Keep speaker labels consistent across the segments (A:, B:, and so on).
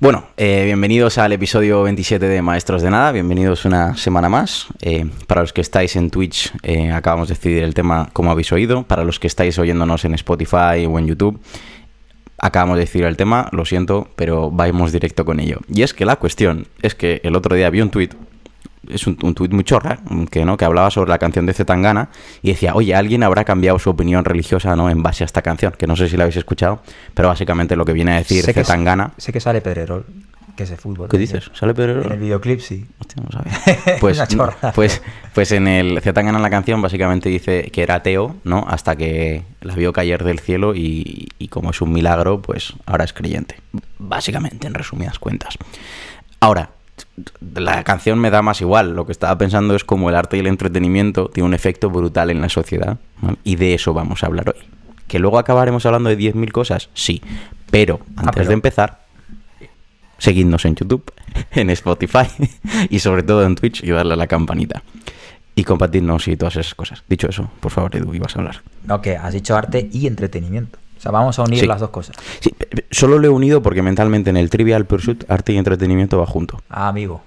A: Bueno, eh, bienvenidos al episodio 27 de Maestros de Nada, bienvenidos una semana más. Eh, para los que estáis en Twitch, eh, acabamos de decidir el tema como habéis oído. Para los que estáis oyéndonos en Spotify o en YouTube, acabamos de decidir el tema, lo siento, pero vamos directo con ello. Y es que la cuestión es que el otro día vi un tweet es un, un tuit muy chorra, que, ¿no? que hablaba sobre la canción de Zetangana y decía, oye, alguien habrá cambiado su opinión religiosa ¿no? en base a esta canción, que no sé si la habéis escuchado, pero básicamente lo que viene a decir
B: Sé que-
A: Zetangana...
B: Sé que sale Pedrerol, que es de fútbol.
A: ¿Qué
B: también.
A: dices? ¿Sale Pedrerol?
B: En el videoclip sí.
A: Hostia, no sabía. Pues,
B: Una chorrada.
A: pues, pues en el Zetangana en la canción básicamente dice que era ateo, ¿no? Hasta que la vio caer del cielo y, y como es un milagro, pues ahora es creyente. Básicamente, en resumidas cuentas. Ahora, la canción me da más igual. Lo que estaba pensando es como el arte y el entretenimiento tiene un efecto brutal en la sociedad. Y de eso vamos a hablar hoy. ¿Que luego acabaremos hablando de 10.000 cosas? Sí. Pero antes
B: pero-
A: de empezar, seguidnos en YouTube, en Spotify y sobre todo en Twitch y darle a la campanita. Y compartirnos y todas esas cosas. Dicho eso, por favor, Edu, ibas a hablar.
B: No, que has dicho arte y entretenimiento. O sea, vamos a unir
A: Sí.
B: las dos cosas.
A: Sí, solo lo he unido porque mentalmente en el Trivial Pursuit arte y entretenimiento va junto.
B: Ah, amigo.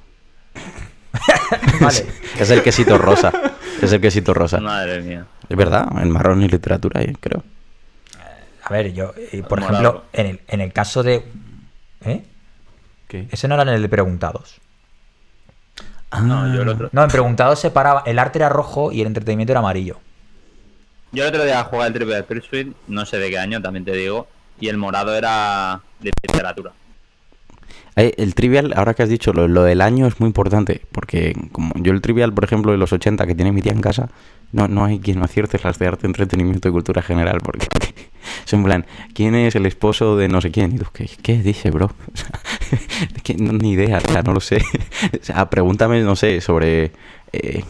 B: vale.
A: Es el quesito rosa. Es el quesito rosa.
C: Madre mía.
A: Es verdad, en marrón y literatura, eh, creo.
B: A ver, yo, eh, por
C: Morado.
B: ejemplo, en el, en el caso de... ¿Eh?
A: ¿Qué?
B: Ese no era en el de preguntados.
C: No, yo el otro,
B: No, en preguntados se paraba... El arte era rojo y el entretenimiento era amarillo.
C: Yo el otro día jugaba el Triple Pursuit, no sé de qué año, también te digo, y el morado era de literatura.
A: El trivial, ahora que has dicho lo, lo del año es muy importante, porque como yo el trivial, por ejemplo, de los 80 que tiene mi tía en casa, no, no hay quien no acierte las de arte, entretenimiento y cultura general, porque es en plan, ¿quién es el esposo de no sé quién? Y tú, ¿qué, qué dice, bro? O sea, que no, ni idea, o sea, no lo sé. O sea, pregúntame, no sé, sobre eh,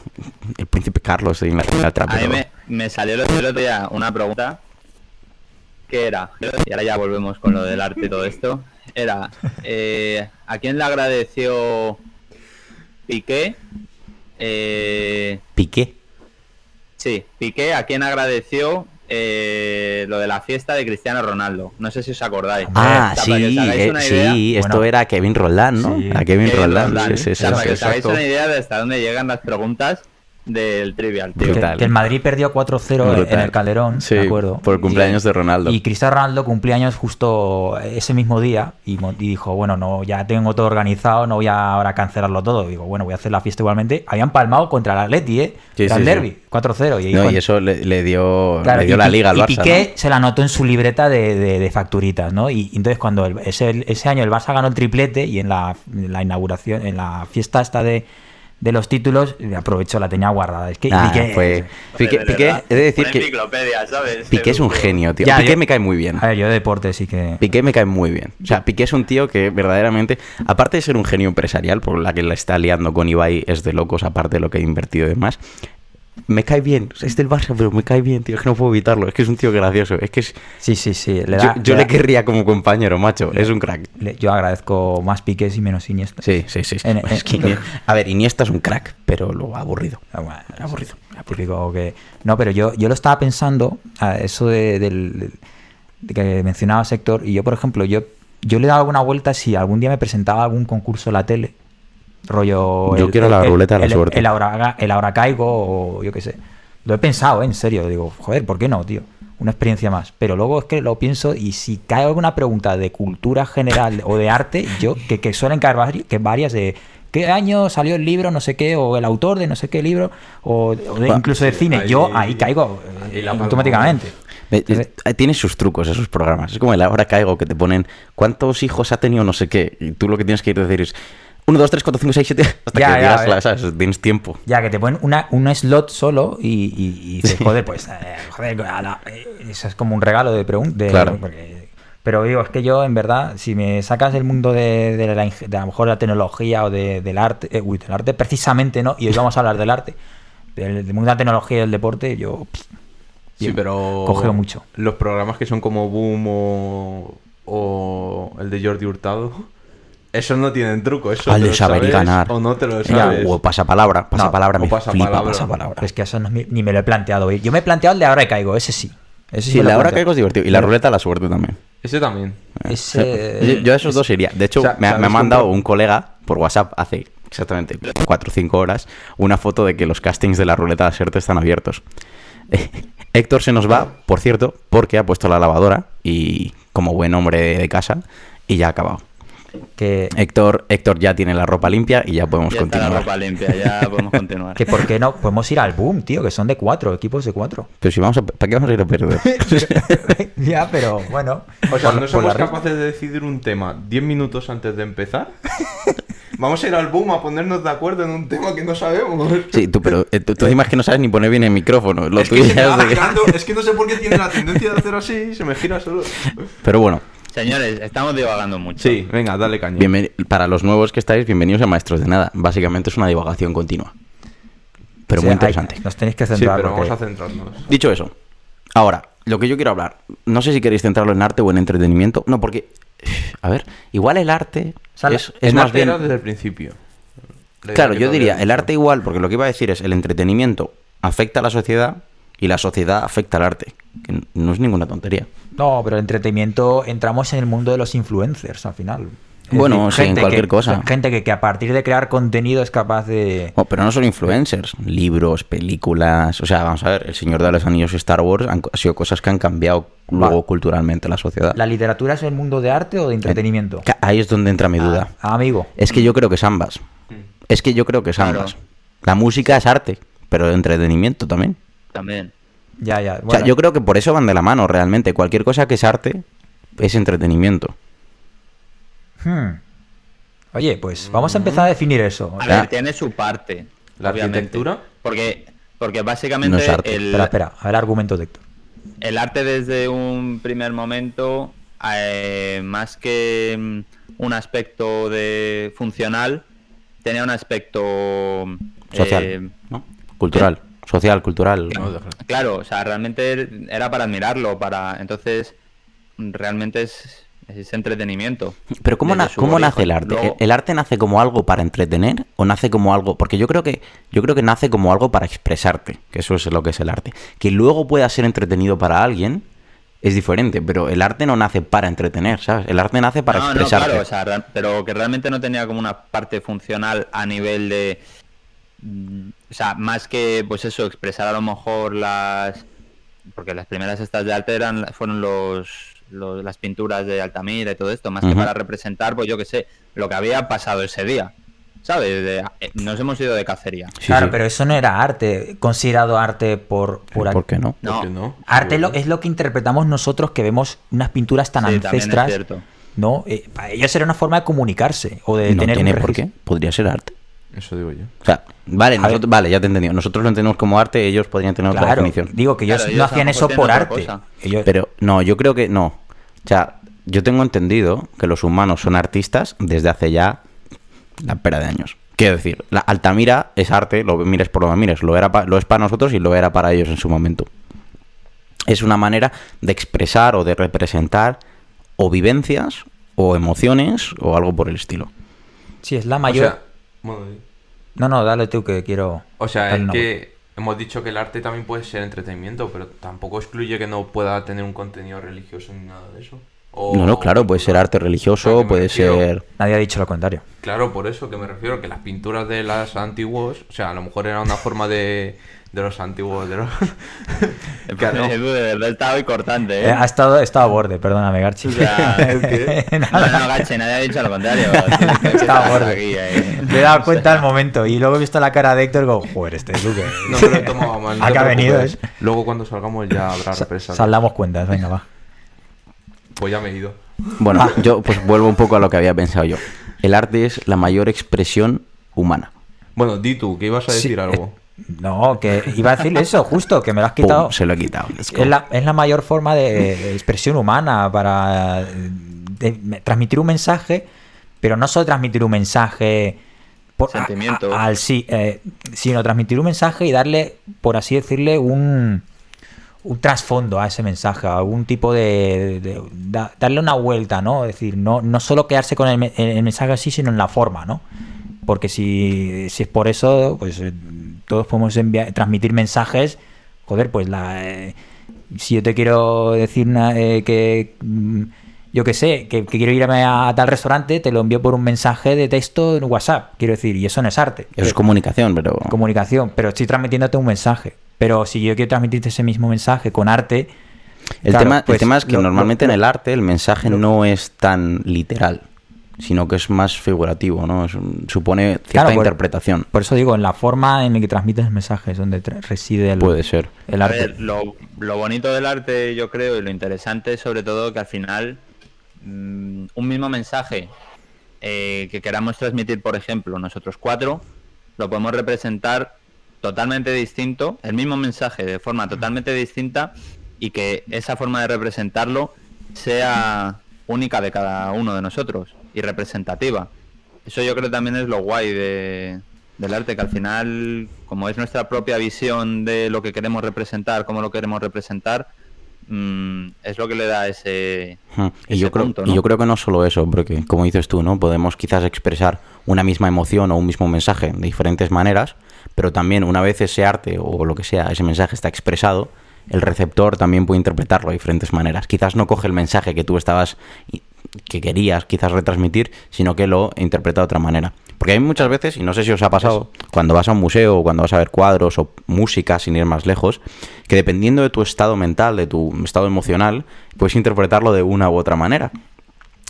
A: el príncipe Carlos de Inglaterra.
C: A mí me, me salió el otro día una pregunta que era, y ahora ya volvemos con lo del arte y todo esto, era, eh, ¿a quién le agradeció Piqué? Eh,
A: Piqué.
C: sí, Piqué, ¿a quién agradeció eh, lo de la fiesta de Cristiano Ronaldo? No sé si os acordáis.
A: Ah,
C: O sea,
A: sí,
C: hagáis
A: eh,
C: una
A: sí,
C: idea-
A: esto
B: Bueno.
A: era Kevin Roldán, ¿no?
B: Sí.
A: A Kevin
C: Kevin
A: Roldán,
C: Roldán.
A: sí, sí,
C: O
A: sí,
C: sea, para que os hagáis
A: exacto.
C: una idea de hasta dónde llegan las preguntas del trivial, tío.
B: Que, que el Madrid perdió 4-0 en- el Calderón,
A: Sí,
B: me acuerdo.
A: por el cumpleaños
B: Y-
A: de Ronaldo.
B: Y Cristiano Ronaldo cumpleaños justo ese mismo día y, y dijo, bueno, no, ya tengo todo organizado, no voy a ahora cancelarlo todo. Digo, bueno, voy a hacer la fiesta igualmente. Habían palmado contra el Atleti, ¿eh?
A: Sí,
B: Era
A: sí,
B: el
A: sí.
B: derby, 4-0. Y,
A: No, y eso le, le dio,
B: Claro,
A: le dio
B: y
A: la liga al
B: y
A: Barça.
B: Piqué
A: ¿no?
B: se la anotó en su libreta de, de- de facturitas, ¿no? Y entonces cuando el- ese, ese año el Barça ganó el triplete y en la, en la inauguración, en la fiesta esta de, de los títulos, aprovechó, la tenía guardada. Es que
A: Ah,
B: Piqué-
A: fue- Piqué,
C: De
A: Piqué,
C: verdad,
A: he de decir
C: una
A: que
C: enciclopedia, ¿sabes?
A: Piqué es un genio, tío.
B: Ya,
A: Piqué
B: yo-
A: me cae muy bien.
B: A ver, yo de deporte sí que...
A: Piqué me cae muy bien. O sea, Piqué es un tío que verdaderamente, aparte de ser un genio empresarial, por la que la está liando con Ibai, es de locos, aparte de lo que ha invertido y demás. Me cae bien. Es del Barça, pero me cae bien, tío. Es que no puedo evitarlo. Es que es un tío gracioso. Es que es...
B: Sí, sí, sí. Le
A: yo
B: da-
A: yo
B: le
A: le
B: da-
A: querría como compañero, macho. Es un crack.
B: le- yo agradezco más Piqués y menos Iniesta.
A: Sí, sí, sí.
B: En-
A: Es que
B: en-
A: Ini- a ver, Iniesta es un crack, pero lo aburrido.
B: Ah, bueno,
A: Aburrido.
B: típico que no pero yo yo lo estaba pensando a eso de, del de que mencionaba sector y yo por ejemplo yo yo le he dado alguna vuelta si algún día me presentaba algún concurso en la tele rollo
A: Yo quiero la ruleta de la
B: el,
A: suerte.
B: el ahora, el ahora caigo o yo qué sé lo he pensado ¿eh? en serio digo joder por qué no tío una experiencia más pero luego es que lo pienso y si cae alguna pregunta de cultura general o de arte yo que, que suelen caer vari- que varias de qué año salió el libro no sé qué o el autor de no sé qué libro o, o de-
A: Bueno,
B: incluso de cine
D: ahí-
B: yo ahí caigo eh,
D: ahí
B: automáticamente
A: eh, Tiene sus trucos esos programas. Es como el ahora caigo que te ponen cuántos hijos ha tenido no sé qué. Y tú lo que tienes que ir a decir es 1, 2, 3, 4, 5, 6, 7. Hasta
B: Ya,
A: que
B: ya,
A: digas la, ¿sabes? Tienes tiempo.
B: Ya, que te ponen una, un slot solo y, y, y dices, joder, pues, eh, joder, a la- eh, eso es como un regalo de preguntas.
A: Claro.
B: Pero digo, es que yo, en verdad, si me sacas del mundo de, de la, de a lo mejor la tecnología o de- del arte, eh, uy, del arte precisamente, ¿no? Y hoy vamos a hablar del arte, del, del mundo de la tecnología y del deporte, yo pff,
D: Sí,
B: Bien.
D: pero.
B: Cogeo mucho.
D: Los programas que son como Boom o, o el de Jordi Hurtado. Esos no tienen truco, eso
A: Al
D: te
A: de
D: lo
A: saber y
D: sabes
A: ganar.
D: O no te lo
A: Ya,
D: sabes.
A: o pasapalabra. Pasapalabra
D: o
A: me
D: pasapalabra.
A: flipa pasapalabra.
B: es que eso no ni me lo he planteado hoy. Yo me he planteado el de ahora y caigo, ese sí. Ese
A: Sí,
B: me lo he
A: la hora
B: planteado.
A: caigo es divertido. Y la ruleta la suerte también.
D: Ese también.
B: Ese-
A: Yo, yo a esos dos iría. De hecho,
D: O sea,
A: me, ha- me ha
D: ¿sabes
A: mandado un colega por WhatsApp hace exactamente 4 o 5 horas una foto de que los castings de la ruleta de suerte están abiertos. Héctor se nos va, por cierto, porque ha puesto la lavadora y como buen hombre de, de casa y ya ha acabado.
B: Que,
A: Héctor, Héctor ya tiene la ropa limpia y ya podemos
C: Ya está la
A: continuar.
C: ropa limpia, ya podemos continuar.
B: que por qué no podemos ir al boom, tío, que son de cuatro, equipos de cuatro.
A: Pero si vamos a, ¿para qué vamos a ir a perder?
B: ya, pero bueno.
D: O sea,
B: por-
D: ¿no somos capaces de decidir un tema 10 minutos antes de empezar? Vamos a ir al boom a ponernos de acuerdo en un tema que no sabemos.
A: Sí, tú, pero eh, tú, tú que no sabes ni poner bien el micrófono. Lo
D: es, que
A: es que
D: no sé por qué tiene la tendencia de hacer así y se me gira solo.
A: Pero bueno,
C: Señores, estamos divagando mucho.
D: Sí, venga, dale caña.
A: bienveni- para los nuevos que estáis, bienvenidos a Maestros de Nada. Básicamente es una divagación continua. Pero muy
B: hay-
A: interesante.
B: nos tenéis que
D: Sí,
B: centrar.
D: pero
B: porque-
D: vamos a centrarnos.
A: Dicho eso, ahora, lo que yo quiero hablar, no sé si queréis centrarlo en arte o en entretenimiento. No, porque, a ver, igual el arte
B: O sea,
A: es, es
D: En
A: más
D: arte
A: bien...
D: era desde el principio.
A: Claro, yo diría, el arte igual, porque lo que iba a decir es, el entretenimiento afecta a la sociedad y la sociedad afecta al arte. Que no es ninguna tontería.
B: No, pero el entretenimiento entramos en el mundo de los influencers al final. Es
A: Bueno, sí, en cualquier
B: que-
A: cosa.
B: Gente que, que a partir de crear contenido es capaz de.
A: Oh, pero no solo influencers, libros, películas. O sea, vamos a ver, El Señor de los Anillos y Star Wars han, ha sido cosas que han cambiado luego
B: Va.
A: culturalmente la sociedad.
B: ¿La literatura es el mundo de arte o de entretenimiento?
A: Ahí es donde entra mi duda.
B: Ah, amigo.
A: Es que yo creo que es ambas. Es que yo creo que es
C: Claro.
A: ambas. La música es arte, pero el entretenimiento también.
C: También.
B: Ya, ya.
A: O sea, yo creo que por eso van de la mano realmente. Cualquier cosa que es arte es entretenimiento.
B: Hmm. Oye, pues vamos a empezar a definir eso.
C: A
A: sea,
C: ver, tiene su parte.
D: ¿La
C: obviamente.
D: arquitectura?
C: Porque, porque básicamente
A: No es arte.
C: el,
B: Espera, espera. A ver, argumento de Héctor.
C: el arte desde un primer momento, eh, más que mm, un aspecto de funcional, tenía un aspecto
A: Social,
C: eh,
A: ¿no? Cultural. Social, cultural.
D: No.
C: Claro, o sea, realmente era para admirarlo, para entonces realmente es, es entretenimiento.
A: Pero ¿cómo, na- cómo nace el arte?
C: Luego-
A: ¿El, arte nace como algo para entretener o nace como algo? Porque yo creo que yo creo que nace como algo para expresarte, que eso es lo que es el arte. Que luego pueda ser entretenido para alguien es diferente, pero el arte no nace para entretener, ¿sabes? El arte nace para
C: no, no,
A: expresarte.
C: claro, o sea, ra- pero que realmente no tenía como una parte funcional a nivel de... O sea, más que, pues eso, expresar a lo mejor las... Porque las primeras estas de arte eran, fueron los, los- las pinturas de Altamira y todo esto, más que para representar, pues yo que sé, lo que había pasado ese día. ¿Sabes? De- eh, nos hemos ido de cacería.
A: Sí,
B: claro,
A: sí.
B: pero eso no era arte, considerado arte por... por
A: ¿Por qué no?
D: ¿Por
C: No.
D: qué no?
B: Arte lo- es lo que interpretamos nosotros que vemos unas pinturas tan
C: Sí, es.
B: ¿no? Eh, para ellos era una forma de comunicarse o de
A: no
B: tener un
A: tiene por qué. Podría ser arte.
D: Eso digo yo.
A: O sea, vale, nosotros- vale, ya te he entendido. Nosotros lo entendemos como arte, ellos podrían tener otra definición.
B: digo que ellos
C: Claro,
B: no
C: ellos
B: hacían eso por arte. Ellos-
A: Pero no, yo creo que no. O sea, yo tengo entendido que los humanos son artistas desde hace ya la pera de años. Quiero decir, la Altamira es arte, lo mires por lo que mires, lo, era pa- lo es para nosotros y lo era para ellos en su momento. Es una manera de expresar o de representar o vivencias o emociones o algo por el estilo.
B: sí, es la
D: O
B: mayor.
D: sea, bueno, di.
B: no, no, dale tú que quiero.
D: O sea, es que hemos dicho que el arte también puede ser entretenimiento, pero tampoco excluye que no pueda tener un contenido religioso ni nada de eso. O-
A: No, no, claro, puede ser arte religioso,
D: me
A: puede
D: refiero-
A: ser...
B: Nadie ha dicho lo contrario.
D: Claro, por eso que me refiero, que las pinturas de las antiguos, o sea, a lo mejor era una forma de, de los antiguos, de los... Claro.
C: Edu, de verdad estaba hoy cortante,
B: Eh,
C: ¿eh?
B: ha estado, estaba a borde, perdóname, Garchi.
C: O sea, No, no, Gache, nadie ha dicho lo contrario.
B: Estaba
C: estar
B: borde.
C: aquí, eh.
B: Me he dado cuenta al momento y luego he visto la cara de Héctor y digo, joder, este es Luque.
D: No me lo tomaba mal. no
B: ¿A
D: te
B: qué ha venido? eh?
D: Luego cuando salgamos ya habrá
B: Sa-
D: represalias.
B: Saldamos cuentas, venga, va.
D: Pues ya me he ido.
A: Bueno, yo pues vuelvo un poco a lo que había pensado yo. El arte es la mayor expresión humana.
D: Bueno, di tú, que ibas a
B: Sí,
D: decir algo.
B: No, que iba a decir eso, justo, que me lo has
A: Pum,
B: quitado.
A: se lo he quitado.
B: Es la, es la mayor forma de expresión humana para eh, de- transmitir un mensaje, pero no solo transmitir un mensaje por, a-
C: Sentimiento.
B: a- al sí, eh, sino transmitir un mensaje y darle, por así decirle, un, un trasfondo a ese mensaje, algún tipo de, de- da- darle una vuelta, ¿no? Es decir, no, no solo quedarse con el, me- el mensaje así, sino en la forma, ¿no? Porque si, si es por eso, pues eh, todos podemos enviar, transmitir mensajes. Joder, pues la, eh, si yo te quiero decir una, eh, que mm, yo qué sé, que, que quiero irme a tal restaurante, te lo envío por un mensaje de texto en WhatsApp, quiero decir, y eso no es arte.
A: Eso es comunicación, pero...
B: comunicación, pero estoy transmitiéndote un mensaje. Pero si yo quiero transmitirte ese mismo mensaje con arte,
A: El,
B: claro,
A: tema, el
B: pues
A: tema es que
B: lo-
A: normalmente
B: lo-
A: en el arte el mensaje no es tan literal, sino que es más figurativo, ¿no? Es un- supone cierta
B: Claro, por-
A: interpretación.
B: Por eso digo, en la forma en la que transmites el mensaje es donde reside el,
A: Puede ser.
B: el arte.
C: ver, lo, lo bonito del arte, yo creo, y lo interesante es sobre todo que al final mm, un mismo mensaje eh, que queramos transmitir, por ejemplo, nosotros cuatro, lo podemos representar totalmente distinto, el mismo mensaje de forma totalmente distinta y que esa forma de representarlo sea única de cada uno de nosotros y representativa. Eso yo creo también es lo guay de, del arte, que al final, como es nuestra propia visión de lo que queremos representar, cómo lo queremos representar, mm, es lo que le da ese,
A: Ujú. Y
C: ese
A: yo, creo,
C: punto,
A: y
C: ¿no?
A: yo creo que no solo eso, porque como dices tú, ¿no? Podemos quizás expresar una misma emoción o un mismo mensaje de diferentes maneras, pero también una vez ese arte o lo que sea, ese mensaje está expresado, el receptor también puede interpretarlo de diferentes maneras. Quizás no coge el mensaje que tú estabas que querías quizás retransmitir, sino que lo interpreta de otra manera. Porque hay muchas veces, y no sé si os ha pasado, cuando vas a un museo o cuando vas a ver cuadros o música, sin ir más lejos, que dependiendo de tu estado mental, de tu estado emocional, puedes interpretarlo de una u otra manera.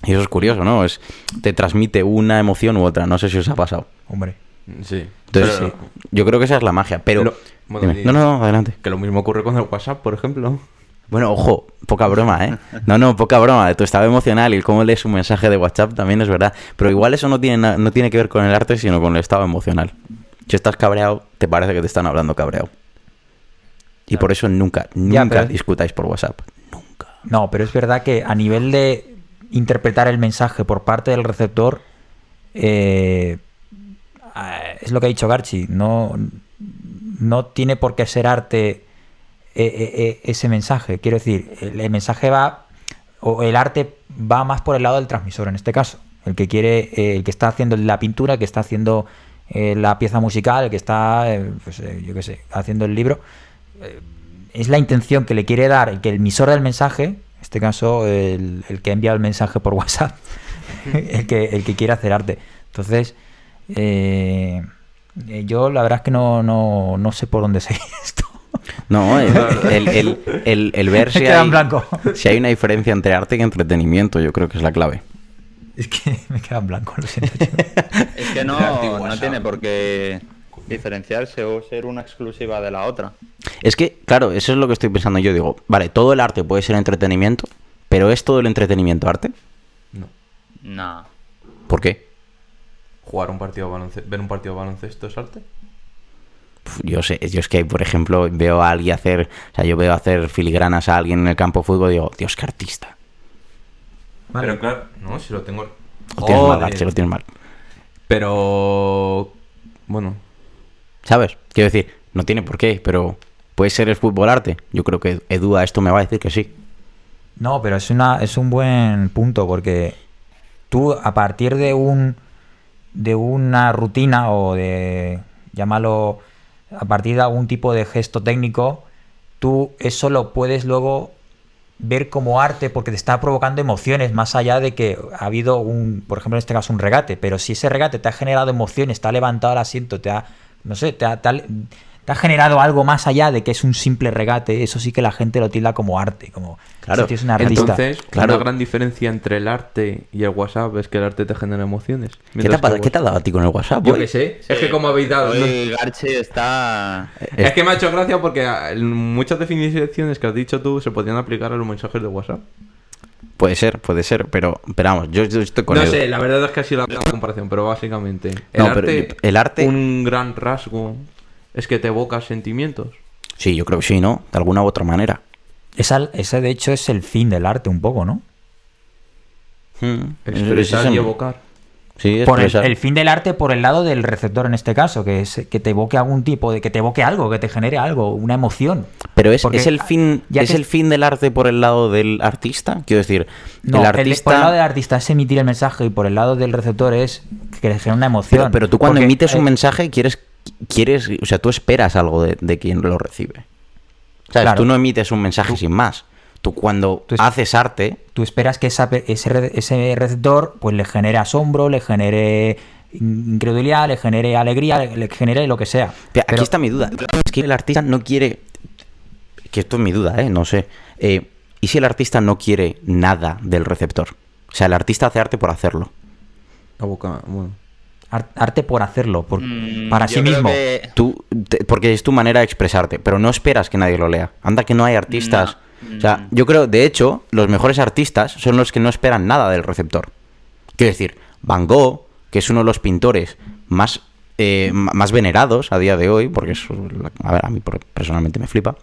A: Y eso es curioso, ¿no? Es, te transmite una emoción u otra. No sé si os ha pasado.
B: Hombre.
D: Sí.
A: Entonces,
D: Pero-
A: sí, yo creo que esa es la magia. Pero.
D: Lo- bueno,
A: Dime.
D: di-
A: no, no, no, adelante.
D: Que lo mismo ocurre con el WhatsApp, por ejemplo.
A: Bueno, ojo, poca broma, ¿eh? No, no, poca broma. De tu estado emocional y cómo lees un mensaje de WhatsApp también es verdad. Pero igual eso no tiene, no tiene que ver con el arte, sino con el estado emocional. Si estás cabreado, te parece que te están hablando cabreado. Y por eso nunca,
B: Ya,
A: nunca
B: pero-
A: discutáis por WhatsApp. Nunca.
B: No, pero es verdad que a nivel de interpretar el mensaje por parte del receptor, eh, es lo que ha dicho Garchi, no, no tiene por qué ser arte eh, eh, eh, ese mensaje. Quiero decir, el, mensaje va, o el arte va más por el lado del transmisor en este caso. El que quiere, eh, el que está haciendo la pintura, el que está haciendo eh, la pieza musical, el que está, eh, pues, eh, yo qué sé, haciendo el libro es la intención que le quiere dar el que el emisor del mensaje, en este caso el, el que ha enviado el mensaje por WhatsApp, el que, el que quiere hacer arte. Entonces, eh, eh, yo la verdad es que no, no, no sé por dónde seguir esto.
A: No, el, el- el- el- el ver si hay,
B: blanco.
A: si hay una diferencia entre arte y entretenimiento, yo creo que es la clave.
B: Es que me queda en blanco, lo siento.
C: Es que no, no tiene por qué diferenciarse o ser una exclusiva de la otra.
A: Es que, claro, eso es lo que estoy pensando yo. Digo, vale, todo el arte puede ser entretenimiento, pero ¿es todo el entretenimiento arte?
D: No.
C: No.
A: ¿Por qué?
D: Jugar un partido de baloncesto, ver un partido de baloncesto es arte.
A: Yo sé, yo es que, por ejemplo, veo a alguien hacer, o sea, yo veo hacer filigranas a alguien en el campo de fútbol y digo, Dios, qué artista.
D: Pero claro, no, si lo tengo.
A: Lo tienes mal. Archie, lo tienes mal.
D: Pero. Bueno,
A: ¿Sabes? Quiero decir, no tiene por qué, pero ¿puede ser el fútbol arte? Yo creo que Edu a esto me va a decir que sí.
B: No, pero es una es un buen punto porque tú a partir de un de una rutina o de llámalo a partir de algún tipo de gesto técnico, tú eso lo puedes luego ver como arte porque te está provocando emociones más allá de que ha habido un, por ejemplo en este caso un regate, pero si ese regate te ha generado emociones, te ha levantado el asiento, te ha, no sé, te ha, te ha- te ha generado algo más allá de que es un simple regate, eso sí que la gente lo tilda como arte, como
A: Claro,
B: tío es un artista.
D: entonces,
A: Claro.
D: una gran diferencia entre el arte y el WhatsApp es que el arte te genera emociones.
A: ¿Qué te, ha,
D: que el
A: ¿Qué te ha dado a ti con el WhatsApp?
D: Yo qué sé, es que como habéis dado. no-
C: Garchi está...
D: Es que me ha hecho gracia porque ah, muchas definiciones que has dicho tú se podían aplicar a los mensajes de WhatsApp.
A: Puede ser, puede ser, pero, pero vamos, yo, yo estoy con
D: no sé, la verdad es que ha sido la comparación, pero básicamente. El,
A: No, pero
D: arte,
A: el arte-
D: Un gran rasgo es que te evoca sentimientos.
A: Sí, yo creo que sí, ¿no? De alguna u otra manera.
B: Esa, ese de hecho es el fin del arte un poco, ¿no?
A: Hmm,
D: Expresar y evocar.
A: Sí,
B: Por el,
A: expresar.
B: el fin del arte por el lado del receptor en este caso, que es que te evoque algún tipo de que te evoque algo, que te genere algo, una emoción.
A: Pero es,
B: Porque
A: es el fin
B: ya
A: es
B: que-
A: el fin del arte por el lado del artista. Quiero decir,
B: No,
A: el
B: el
A: artista.
B: por el lado del artista es emitir el mensaje y por el lado del receptor es que le genera una emoción.
A: pero, pero tú cuando
B: Porque,
A: emites un
B: eh,
A: mensaje quieres quieres, o sea, tú esperas algo de, de quien lo recibe. ¿Sabes?
B: Claro.
A: Tú no emites un mensaje sin más. Tú cuando
B: Tú es-
A: haces arte,
B: Tú esperas que esa ese, ese receptor pues le genere asombro, le genere incredulidad, le genere alegría, le, le genere lo que sea.
A: Pero aquí
B: Pero-
A: está mi duda. Es que el artista no quiere. Que esto es mi duda, ¿eh? No sé. Eh, ¿Y si el artista no quiere nada del receptor? O sea, el artista hace arte por hacerlo.
D: La boca, bueno.
B: Ar- arte por hacerlo, por-
C: Mm,
B: para sí mismo.
C: que-
A: Tú, te- porque es tu manera de expresarte, pero no esperas que nadie lo lea. Anda que no hay artistas.
C: No.
A: O sea,
C: Mm.
A: yo creo, de hecho, los mejores artistas son los que no esperan nada del receptor. Quiero decir, Van Gogh, que es uno de los pintores más, eh, más venerados a día de hoy, porque es, a ver, a mí por- personalmente me flipa,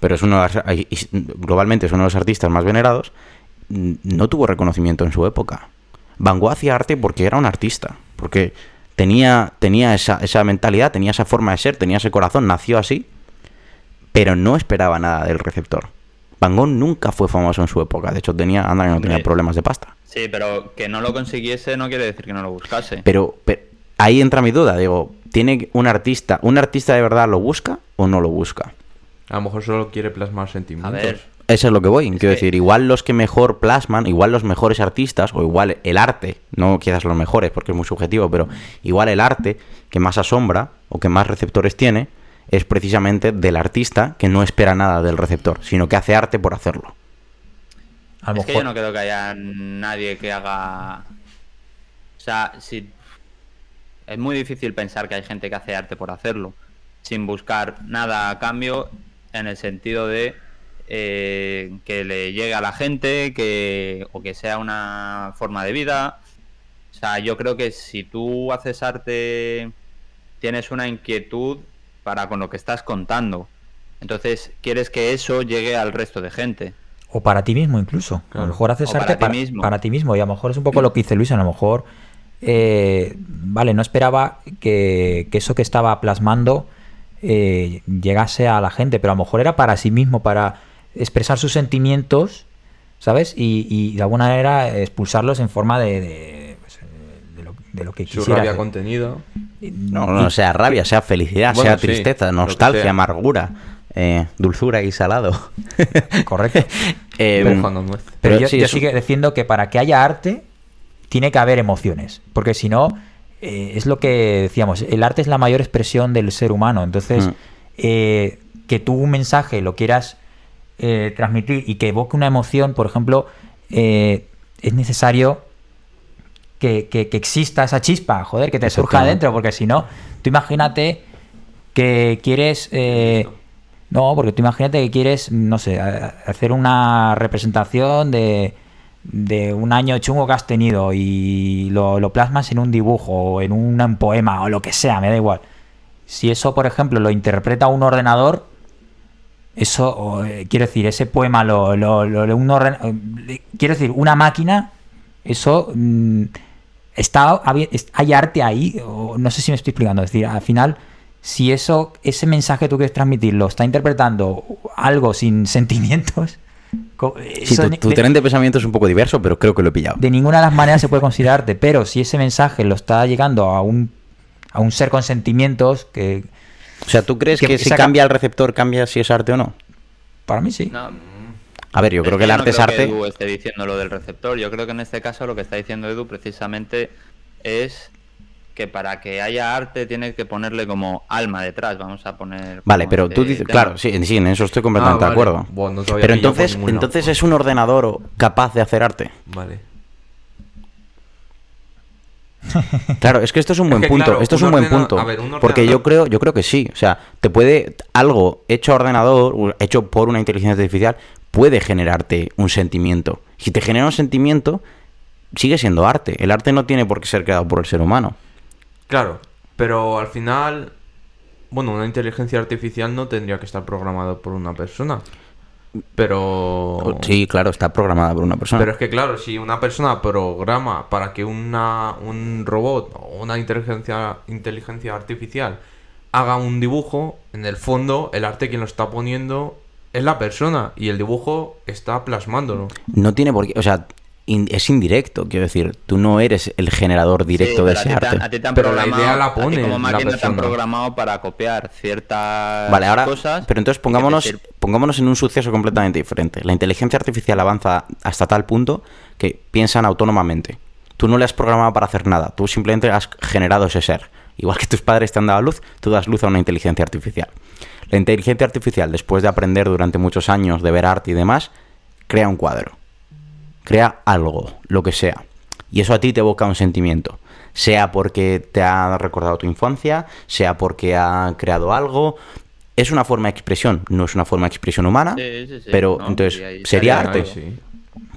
A: pero es uno de los- globalmente es uno de los artistas más venerados, no tuvo reconocimiento en su época. Van Gogh hacía arte porque era un artista, porque tenía, tenía esa, esa mentalidad, tenía esa forma de ser, tenía ese corazón, nació así, pero no esperaba nada del receptor. Van Gogh nunca fue famoso en su época, de hecho tenía, anda que no tenía problemas de pasta.
C: Sí, pero que no lo consiguiese no quiere decir que no lo buscase.
A: Pero, pero ahí entra mi duda, digo, ¿tiene un artista, un artista de verdad lo busca o no lo busca?
D: A lo mejor solo quiere plasmar sentimientos.
C: A ver,
A: Eso es lo que voy. Quiero
C: que-
A: decir, igual los que mejor plasman, igual los mejores artistas, o igual el arte, no quizás los mejores porque es muy subjetivo, pero igual el arte que más asombra o que más receptores tiene es precisamente del artista que no espera nada del receptor, sino que hace arte por hacerlo.
B: A lo
C: es que yo no creo que haya nadie que haga. O sea, si. Es muy difícil pensar que hay gente que hace arte por hacerlo, sin buscar nada a cambio, en el sentido de eh, que le llegue a la gente, que o que sea una forma de vida. O sea, yo creo que si tú haces arte, tienes una inquietud para con lo que estás contando. Entonces, quieres que eso llegue al resto de gente.
B: O para ti mismo incluso. A lo mejor haces
C: O para
B: arte
C: ti
B: para,
C: mismo.
B: para ti mismo. Y a lo mejor es un poco lo que dice Luis. A lo mejor, eh, vale, no esperaba que, que eso que estaba plasmando eh, llegase a la gente, pero a lo mejor era para sí mismo, para expresar sus sentimientos, ¿sabes? Y, y de alguna manera expulsarlos en forma de, de, pues, de lo, de lo que
D: Su
B: quisiera.
D: rabia
B: hacer.
D: contenida.
A: No, no, sea rabia, sea felicidad,
D: Bueno,
A: sea tristeza, nostalgia,
D: sea.
A: amargura, eh, dulzura y salado.
B: Correcto.
A: Eh,
D: Pero
B: yo,
A: sí,
B: yo sigo diciendo que para que haya arte tiene que haber emociones, porque si no, eh, es lo que decíamos, el arte es la mayor expresión del ser humano, entonces
A: Mm.
B: eh, que tú un mensaje lo quieras eh, transmitir y que evoque una emoción, por ejemplo, eh, es necesario que, que- que exista esa chispa, joder, que te surja adentro, porque si no, tú imagínate que quieres... eh, no, porque tú imagínate que quieres, no sé, hacer una representación de, de un año chungo que has tenido y lo, lo plasmas en un dibujo o en un poema o lo que sea, me da igual. Si eso, por ejemplo, lo interpreta un ordenador, eso, o, eh, quiero decir, ese poema lo, lo, lo- lo- un orden- eh, quiero decir, una máquina, eso mm, está, hay arte ahí, o no sé si me estoy explicando, es decir, al final, si eso, ese mensaje que tú quieres transmitir lo está interpretando algo sin sentimientos, co-
A: sí, tu, tu
B: de-
A: tren de pensamiento es un poco diverso, pero creo que lo he pillado.
B: de ninguna de las maneras se puede considerar arte, pero si ese mensaje lo está llegando a un, a un ser con sentimientos, que
A: O sea, ¿tú crees
B: que
A: que, si
B: saca-
A: cambia el receptor, cambia si es arte o no?
B: para mí sí.
C: No,
A: A ver, yo creo que el
C: no
A: arte es
C: creo que
A: arte.
C: Edu esté diciendo lo del receptor. Yo creo que en este caso lo que está diciendo Edu precisamente es que para que haya arte tiene que ponerle como alma detrás. Vamos a poner.
A: Vale, pero
C: este
A: tú dices,
C: tema.
A: claro, sí, sí, en eso estoy completamente
D: Ah,
A: de
D: vale.
A: acuerdo.
D: Bueno, no
A: pero entonces, entonces es un ordenador capaz de hacer arte.
D: Vale.
A: Claro, es que esto es un
D: Es
A: buen
D: que,
A: punto.
D: claro,
A: esto es
D: un
A: un buen punto.
D: a ver, un
A: porque yo creo, yo creo que sí. O sea, te puede algo hecho a ordenador, hecho por una inteligencia artificial, puede generarte un sentimiento. Si te genera un sentimiento, sigue siendo arte. El arte no tiene por qué ser creado por el ser humano.
D: Claro, pero al final, bueno, una inteligencia artificial no tendría que estar programada por una persona. Pero...
A: Sí, claro, está programada por una persona.
D: Pero es que claro, si una persona programa para que una, un robot o una inteligencia, inteligencia artificial haga un dibujo, en el fondo el arte quien lo está poniendo es la persona y el dibujo está plasmándolo.
A: No tiene por qué. O sea, in- es indirecto, quiero decir, tú no eres el generador directo
C: Sí,
A: de
C: a
A: ese
C: te
A: arte.
C: a ti te han
D: Pero la idea la pone
C: como
D: la
C: máquina te han programado para copiar ciertas
A: Vale, ahora,
C: cosas.
A: pero entonces pongámonos, pongámonos en un suceso completamente diferente. La inteligencia artificial avanza hasta tal punto que piensan autónomamente. Tú no le has programado para hacer nada, tú simplemente has generado ese ser. Igual que tus padres te han dado luz, tú das luz a una inteligencia artificial. La inteligencia artificial, después de aprender durante muchos años de ver arte y demás, crea un cuadro. Crea algo, lo que sea. Y eso a ti te evoca un sentimiento. Sea porque te ha recordado tu infancia, sea porque ha creado algo. Es una forma de expresión, no es una forma de expresión humana,
C: Sí, sí, sí.
A: pero
C: No,
A: entonces
C: sí, ahí
A: sería arte. Yo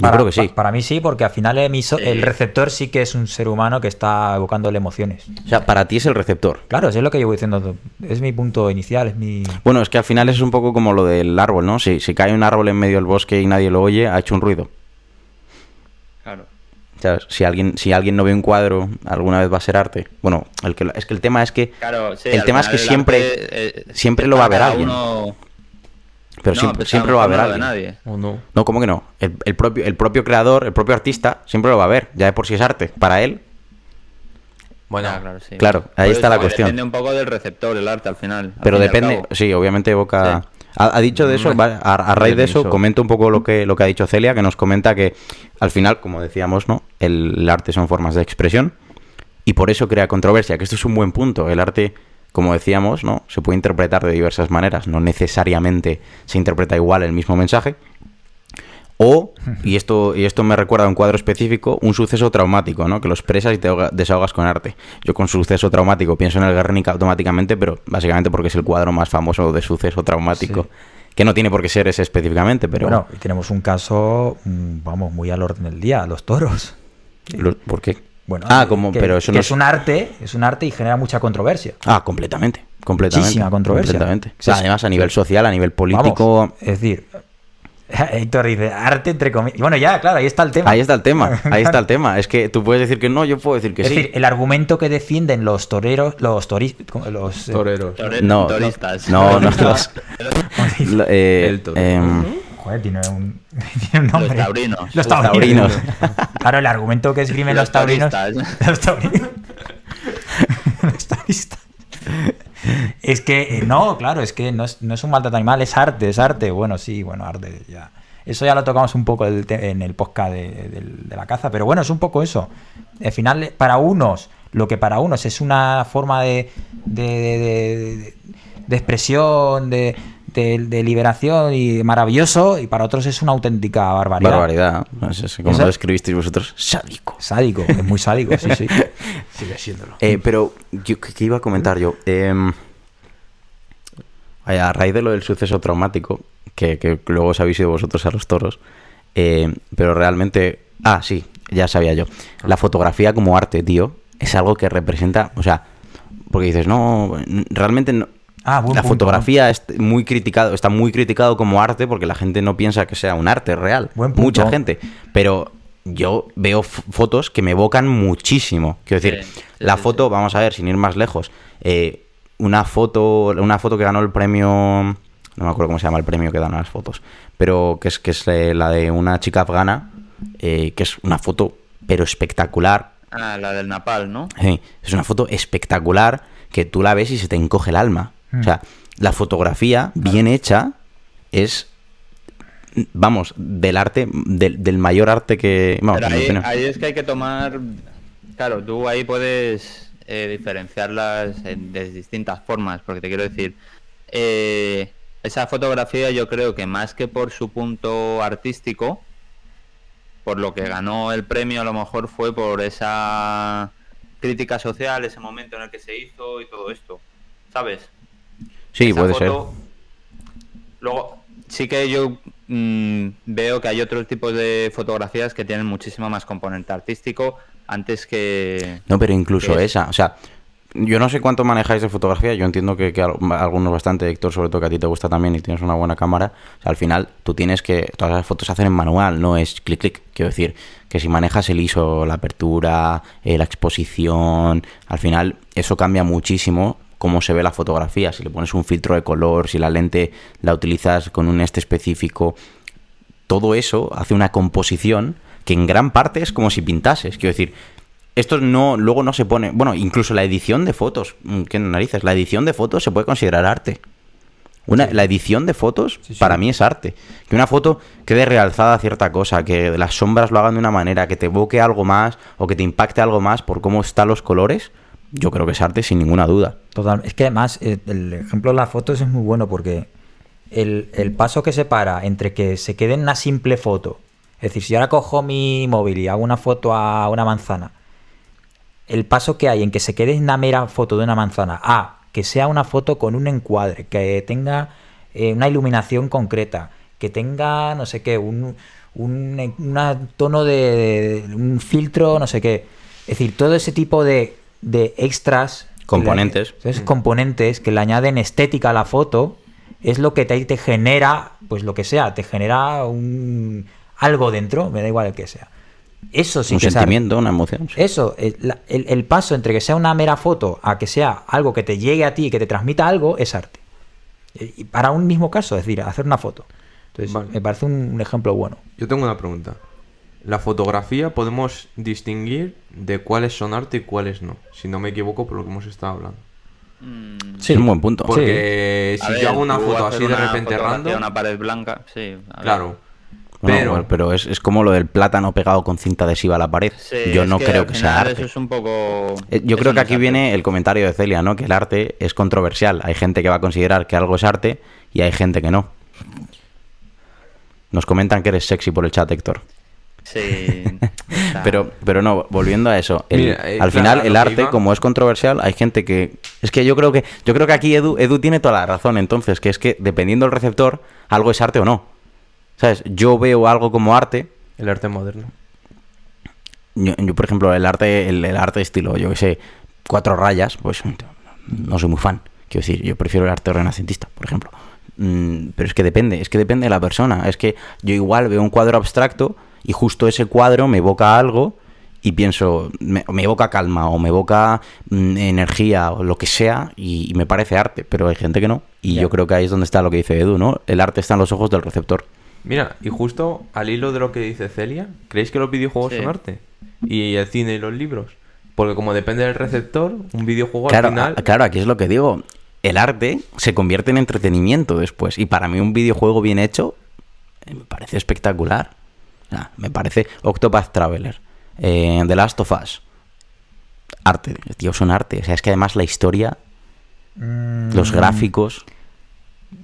B: Para,
A: creo que sí.
B: pa- para mí sí, porque al final el, emisor-
C: Sí.
B: el receptor sí que es un ser humano que está evocándole emociones.
A: O sea, para ti es el receptor.
B: Claro, eso es lo que llevo diciendo. Es mi punto inicial, es mi...
A: Bueno, es que al final es un poco como lo del árbol, ¿no? Si, si cae un árbol en medio del bosque y nadie lo oye, ha hecho un ruido. Si alguien, si alguien no ve un cuadro, alguna vez va a ser arte. Bueno, el que, lo- es que el tema es que.
C: Claro, sí,
A: el tema es que
C: el
A: siempre,
C: arte, eh,
A: siempre lo va a ver alguien.
C: uno-
A: Pero
C: No,
A: siempre,
C: pero
A: siempre
C: a
A: lo va a ver alguien.
C: nadie.
D: ¿O no?
A: No, ¿cómo que no? El, el propio, el propio creador, el propio artista, siempre lo va a ver. Ya de por sí es arte. Para él,
D: Bueno,
C: Ah, claro, sí.
A: Claro, ahí está la cuestión.
C: Depende un poco del receptor, el arte al final. al
A: pero depende. Sí, obviamente evoca.
C: Sí.
A: Ha, ha dicho de eso, va- a, a raíz de eso, comento un poco lo que, lo que ha dicho Celia, que nos comenta que al final, como decíamos, ¿no? El, el arte son formas de expresión y por eso crea controversia, que esto es un buen punto. El arte, como decíamos, ¿no? Se puede interpretar de diversas maneras, no necesariamente se interpreta igual el mismo mensaje. O, y esto, y esto me recuerda a un cuadro específico, un suceso traumático, ¿no? Que lo expresas y te ahoga- desahogas con arte. Yo con suceso traumático pienso en el Guernica automáticamente, pero básicamente porque es el cuadro más famoso de suceso traumático.
B: Sí.
A: Que no tiene por qué ser ese específicamente, pero...
B: Bueno, y tenemos un caso, mm, vamos, muy al orden del día, los toros.
A: ¿Por qué?
B: Bueno,
A: ah, como,
B: que-
A: pero eso
B: que
A: no
B: es un arte, es un arte y genera mucha controversia.
A: Ah, completamente. Completamente.
B: Muchísima controversia.
A: Completamente. Además, a nivel social, a nivel político...
B: Vamos, es decir, Héctor dice, arte entre comillas. Bueno, ya, claro, ahí está el tema.
A: Ahí está el tema, ahí está el tema. Es que tú puedes decir que no, yo puedo decir que
B: es
A: sí.
B: decir, el argumento que defienden los toreros, los toris, los eh,
D: toreros.
C: Tore-
A: No,
C: toristas.
A: no, no, los- Lo- eh,
D: El toro.
A: em,
B: Joder, tiene un, tiene un nombre.
C: Los taurinos.
B: Los
A: Los
B: taurinos.
A: taurinos.
B: claro, el argumento que esgrimen los,
C: Los
B: taurinos. Los taurinos. los tauristas. Es que, eh, no, claro, es que no es, no es un maltrato animal, es arte, es arte. Bueno, sí, bueno, arte, ya. Eso ya lo tocamos un poco en el podcast de, de- la caza, pero bueno, es un poco eso. Al final, para unos, lo que para unos es una forma de- de expresión, de, de- de liberación y maravilloso, y para otros es una auténtica barbaridad.
A: barbaridad. No sé, como lo escribisteis vosotros, sádico.
B: Sádico, es muy sádico, sí, sí.
D: Sigue siéndolo.
A: Eh, pero, yo, ¿qué, iba a comentar yo? Em, a raíz de lo del suceso traumático, que, que luego os habéis ido vosotros a los toros, eh, pero realmente... Ah, sí, ya sabía yo. La fotografía como arte, tío, es algo que representa... O sea, porque dices, no, realmente no...
B: Ah, buen
A: la
B: punto,
A: fotografía es muy criticado, está muy criticado como arte porque la gente no piensa que sea un arte real.
B: Buen punto.
A: Mucha gente. Pero yo veo fotos que me evocan muchísimo. Quiero decir,
C: Sí, sí,
A: la
C: sí,
A: foto, vamos a ver, sin ir más lejos, eh, una foto, una foto que ganó el premio, no me acuerdo cómo se llama el premio que dan a las fotos, pero que es que es eh, la de una chica afgana, eh, que es una foto pero espectacular,
C: Ah, la del Napal, ¿no?
A: Sí, es una foto espectacular que tú la ves y se te encoge el alma.
B: Mm.
A: O sea, la fotografía bien hecha es, vamos, del arte, del, del mayor arte que... Vamos,
C: Pero ahí es que hay que tomar. Claro, tú ahí puedes eh, diferenciarlas en- de distintas formas, porque te quiero decir, eh, esa fotografía yo creo que más que por su punto artístico, por lo que ganó el premio a lo mejor fue por esa crítica social, ese momento en el que se hizo y todo esto, ¿sabes?
A: Sí, puede ser.
C: Luego, sí que yo mm, veo que hay otros tipos de fotografías que tienen muchísimo más componente artístico antes que...
A: No, pero incluso
C: que
A: esa, o sea, yo no sé cuánto manejáis de fotografía, yo entiendo que, que al- algunos bastante, Héctor, sobre todo que a ti te gusta también y tienes una buena cámara, o sea, al final tú tienes que, todas las fotos se hacen en manual, no es clic clic, quiero decir, que si manejas el ISO, la apertura, eh, la exposición, al final eso cambia muchísimo cómo se ve la fotografía, si le pones un filtro de color, si la lente la utilizas con un este específico, todo eso hace una composición que en gran parte es como si pintases. Quiero decir, esto no, luego no se pone. Bueno, incluso la edición de fotos. mm, ¿Qué narices? La edición de fotos se puede considerar arte. Una, La edición de fotos
B: Sí, sí.
A: para mí es arte. Que una foto quede realzada a cierta cosa, que las sombras lo hagan de una manera, que te evoque algo más o que te impacte algo más por cómo están los colores, yo creo que es arte sin ninguna duda.
B: Total. Es que además eh, el ejemplo de las fotos es muy bueno porque el, el paso que separa entre que se quede en una simple foto, es decir, si ahora cojo mi móvil y hago una foto a una manzana, el paso que hay en que se quede en una mera foto de una manzana a que sea una foto con un encuadre, que tenga eh, una iluminación concreta, que tenga, no sé qué, un, un una tono de- un filtro, no sé qué. Es decir, todo ese tipo de, de extras. que le-
A: Componentes.
B: esos componentes que le añaden estética a la foto es lo que te, te genera, pues lo que sea, te genera un algo dentro, me da igual el que sea. Eso sí
A: un
B: que
A: sentimiento, una emoción. sí.
B: Eso, el, el- el paso entre que sea una mera foto a que sea algo que te llegue a ti y que te transmita algo es arte. Y y para un mismo caso, es decir, hacer una foto. Entonces,
D: Vale.
B: me parece un, un ejemplo bueno.
D: Yo tengo una pregunta. La fotografía podemos distinguir de cuáles son arte y cuáles no. Si no me equivoco por lo que hemos estado hablando.
A: Sí, es un buen punto.
D: Porque si
C: ver,
D: yo hago una foto así de repente random,
C: una pared blanca, sí. a
D: claro. Pero,
A: pero es, es como lo del plátano pegado con cinta adhesiva a la pared.
C: Sí,
A: yo no creo que sea arte.
C: Eso es un poco.
A: Eh, Yo creo que aquí
C: arte.
A: viene el comentario de Celia, ¿no? Que el arte es controversial. Hay gente que va a considerar que algo es arte y hay gente que no. Nos comentan que eres sexy por el chat, Héctor.
C: Sí. está-
A: Pero, pero no, volviendo a eso. el-
D: Mira, eh,
A: al
D: claro,
A: final, el arte,
D: iba-
A: como es controversial, hay gente que. Es que yo creo que. Yo creo que aquí Edu, Edu tiene toda la razón, entonces, que es que dependiendo del receptor, algo es arte o no. ¿Sabes? Yo veo algo como arte.
D: el arte moderno.
A: Yo, yo, por ejemplo, el arte, el, el arte estilo, yo que sé, cuatro rayas, pues no soy muy fan. Quiero decir, yo prefiero el arte renacentista, por ejemplo. Mm, pero es que depende, es que depende de la persona. Es que yo igual veo un cuadro abstracto y justo ese cuadro me evoca algo y pienso, me, me evoca calma o me evoca mm, energía o lo que sea y, y me parece arte, pero hay gente que no. Y yo creo que ahí es donde está lo que dice Edu, ¿no? El arte está en los ojos del receptor.
D: Mira, y justo al hilo de lo que dice Celia, ¿creéis que los videojuegos
C: Sí.
D: son arte? Y el cine y los libros. Porque como depende del receptor, un videojuego
A: Claro,
D: al final...
A: a- claro, aquí es lo que digo. El arte se convierte en entretenimiento después. Y para mí un videojuego bien hecho eh, me parece espectacular. Me parece Octopath Traveler, eh, The Last of Us. Arte, tío, son arte. O sea, es que además la historia,
B: Mm,
A: los gráficos...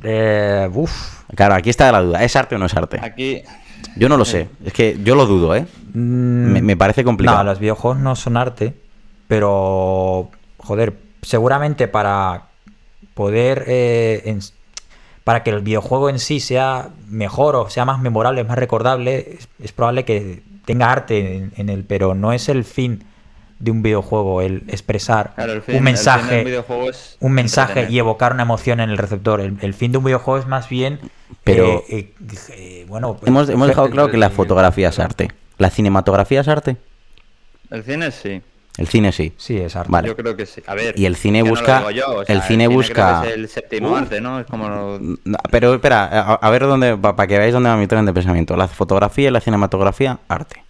B: eh, uf.
A: Claro, aquí está la duda. ¿Es arte o no es arte?
C: Aquí.
A: Yo no lo sé. Es que yo lo dudo, ¿eh?
B: Mm,
A: Me, me parece complicado.
B: No, los videojuegos no son arte, pero joder, seguramente para poder eh, para que el videojuego en sí sea mejor o sea más memorable, más recordable, es, es probable que tenga arte en, en él, pero no es el fin de un videojuego el expresar
C: Claro, el fin-
B: un
C: el fin
B: mensaje,
C: del videojuego es
B: un mensaje
C: entretener.
B: y evocar una emoción en el receptor. El, el fin de un videojuego es más bien,
A: Pero-
B: eh, eh, eh, bueno,
A: Hemos, hemos dejado claro que la fotografía es arte. ¿La cinematografía es arte?
C: El cine sí.
A: El cine sí.
B: sí es arte.
A: Vale.
C: Yo creo que sí. A ver.
A: Y el cine
C: que no lo
A: busca-
C: digo yo, o sea,
A: el cine busca-
C: que es el séptimo
A: Uf.
C: arte, ¿no? Es como. lo-
A: No, Pero espera, a, a ver dónde, para que veáis dónde va mi tren de pensamiento. La fotografía y la cinematografía, arte.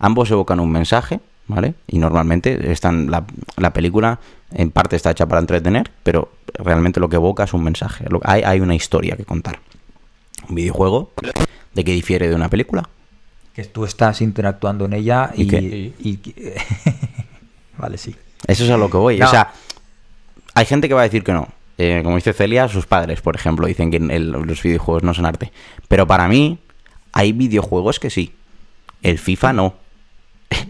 A: Ambos evocan un mensaje, ¿vale? Y normalmente están la, la película en parte está hecha para entretener, pero realmente lo que evoca es un mensaje. Lo- hay, hay una historia que contar. Un videojuego, ¿de qué difiere de una película?
B: que tú estás interactuando en ella
A: ¿Y
B: y,
A: qué?
B: y- vale sí
A: Eso es a lo que voy.
B: No.
A: O sea, hay gente que va a decir que no. Eh, como dice Celia, sus padres, por ejemplo, dicen que el- los videojuegos no son arte. Pero para mí, hay videojuegos que sí. El FIFA no.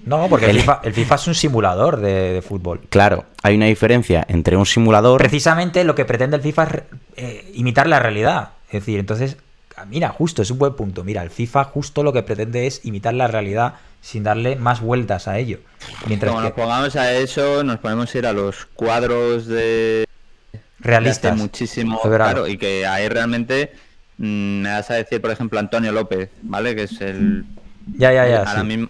B: no porque el
A: El-
B: FIFA, el FIFA es un simulador de, de fútbol
A: Claro, hay una diferencia entre un simulador.
B: precisamente lo que pretende el FIFA es eh, imitar la realidad es decir entonces ah, mira justo es un buen punto mira el FIFA justo lo que pretende es imitar la realidad sin darle más vueltas a ello mientras
C: Como nos
B: que
C: pongamos a eso, nos podemos ir a los cuadros de.
B: realistas
C: de muchísimo.
B: Es.
C: Claro, y que ahí realmente. mm, me vas a decir, por ejemplo, Antonio López, ¿vale? Que es el.
B: ya ya ya
C: ahora
B: sí.
C: mismo.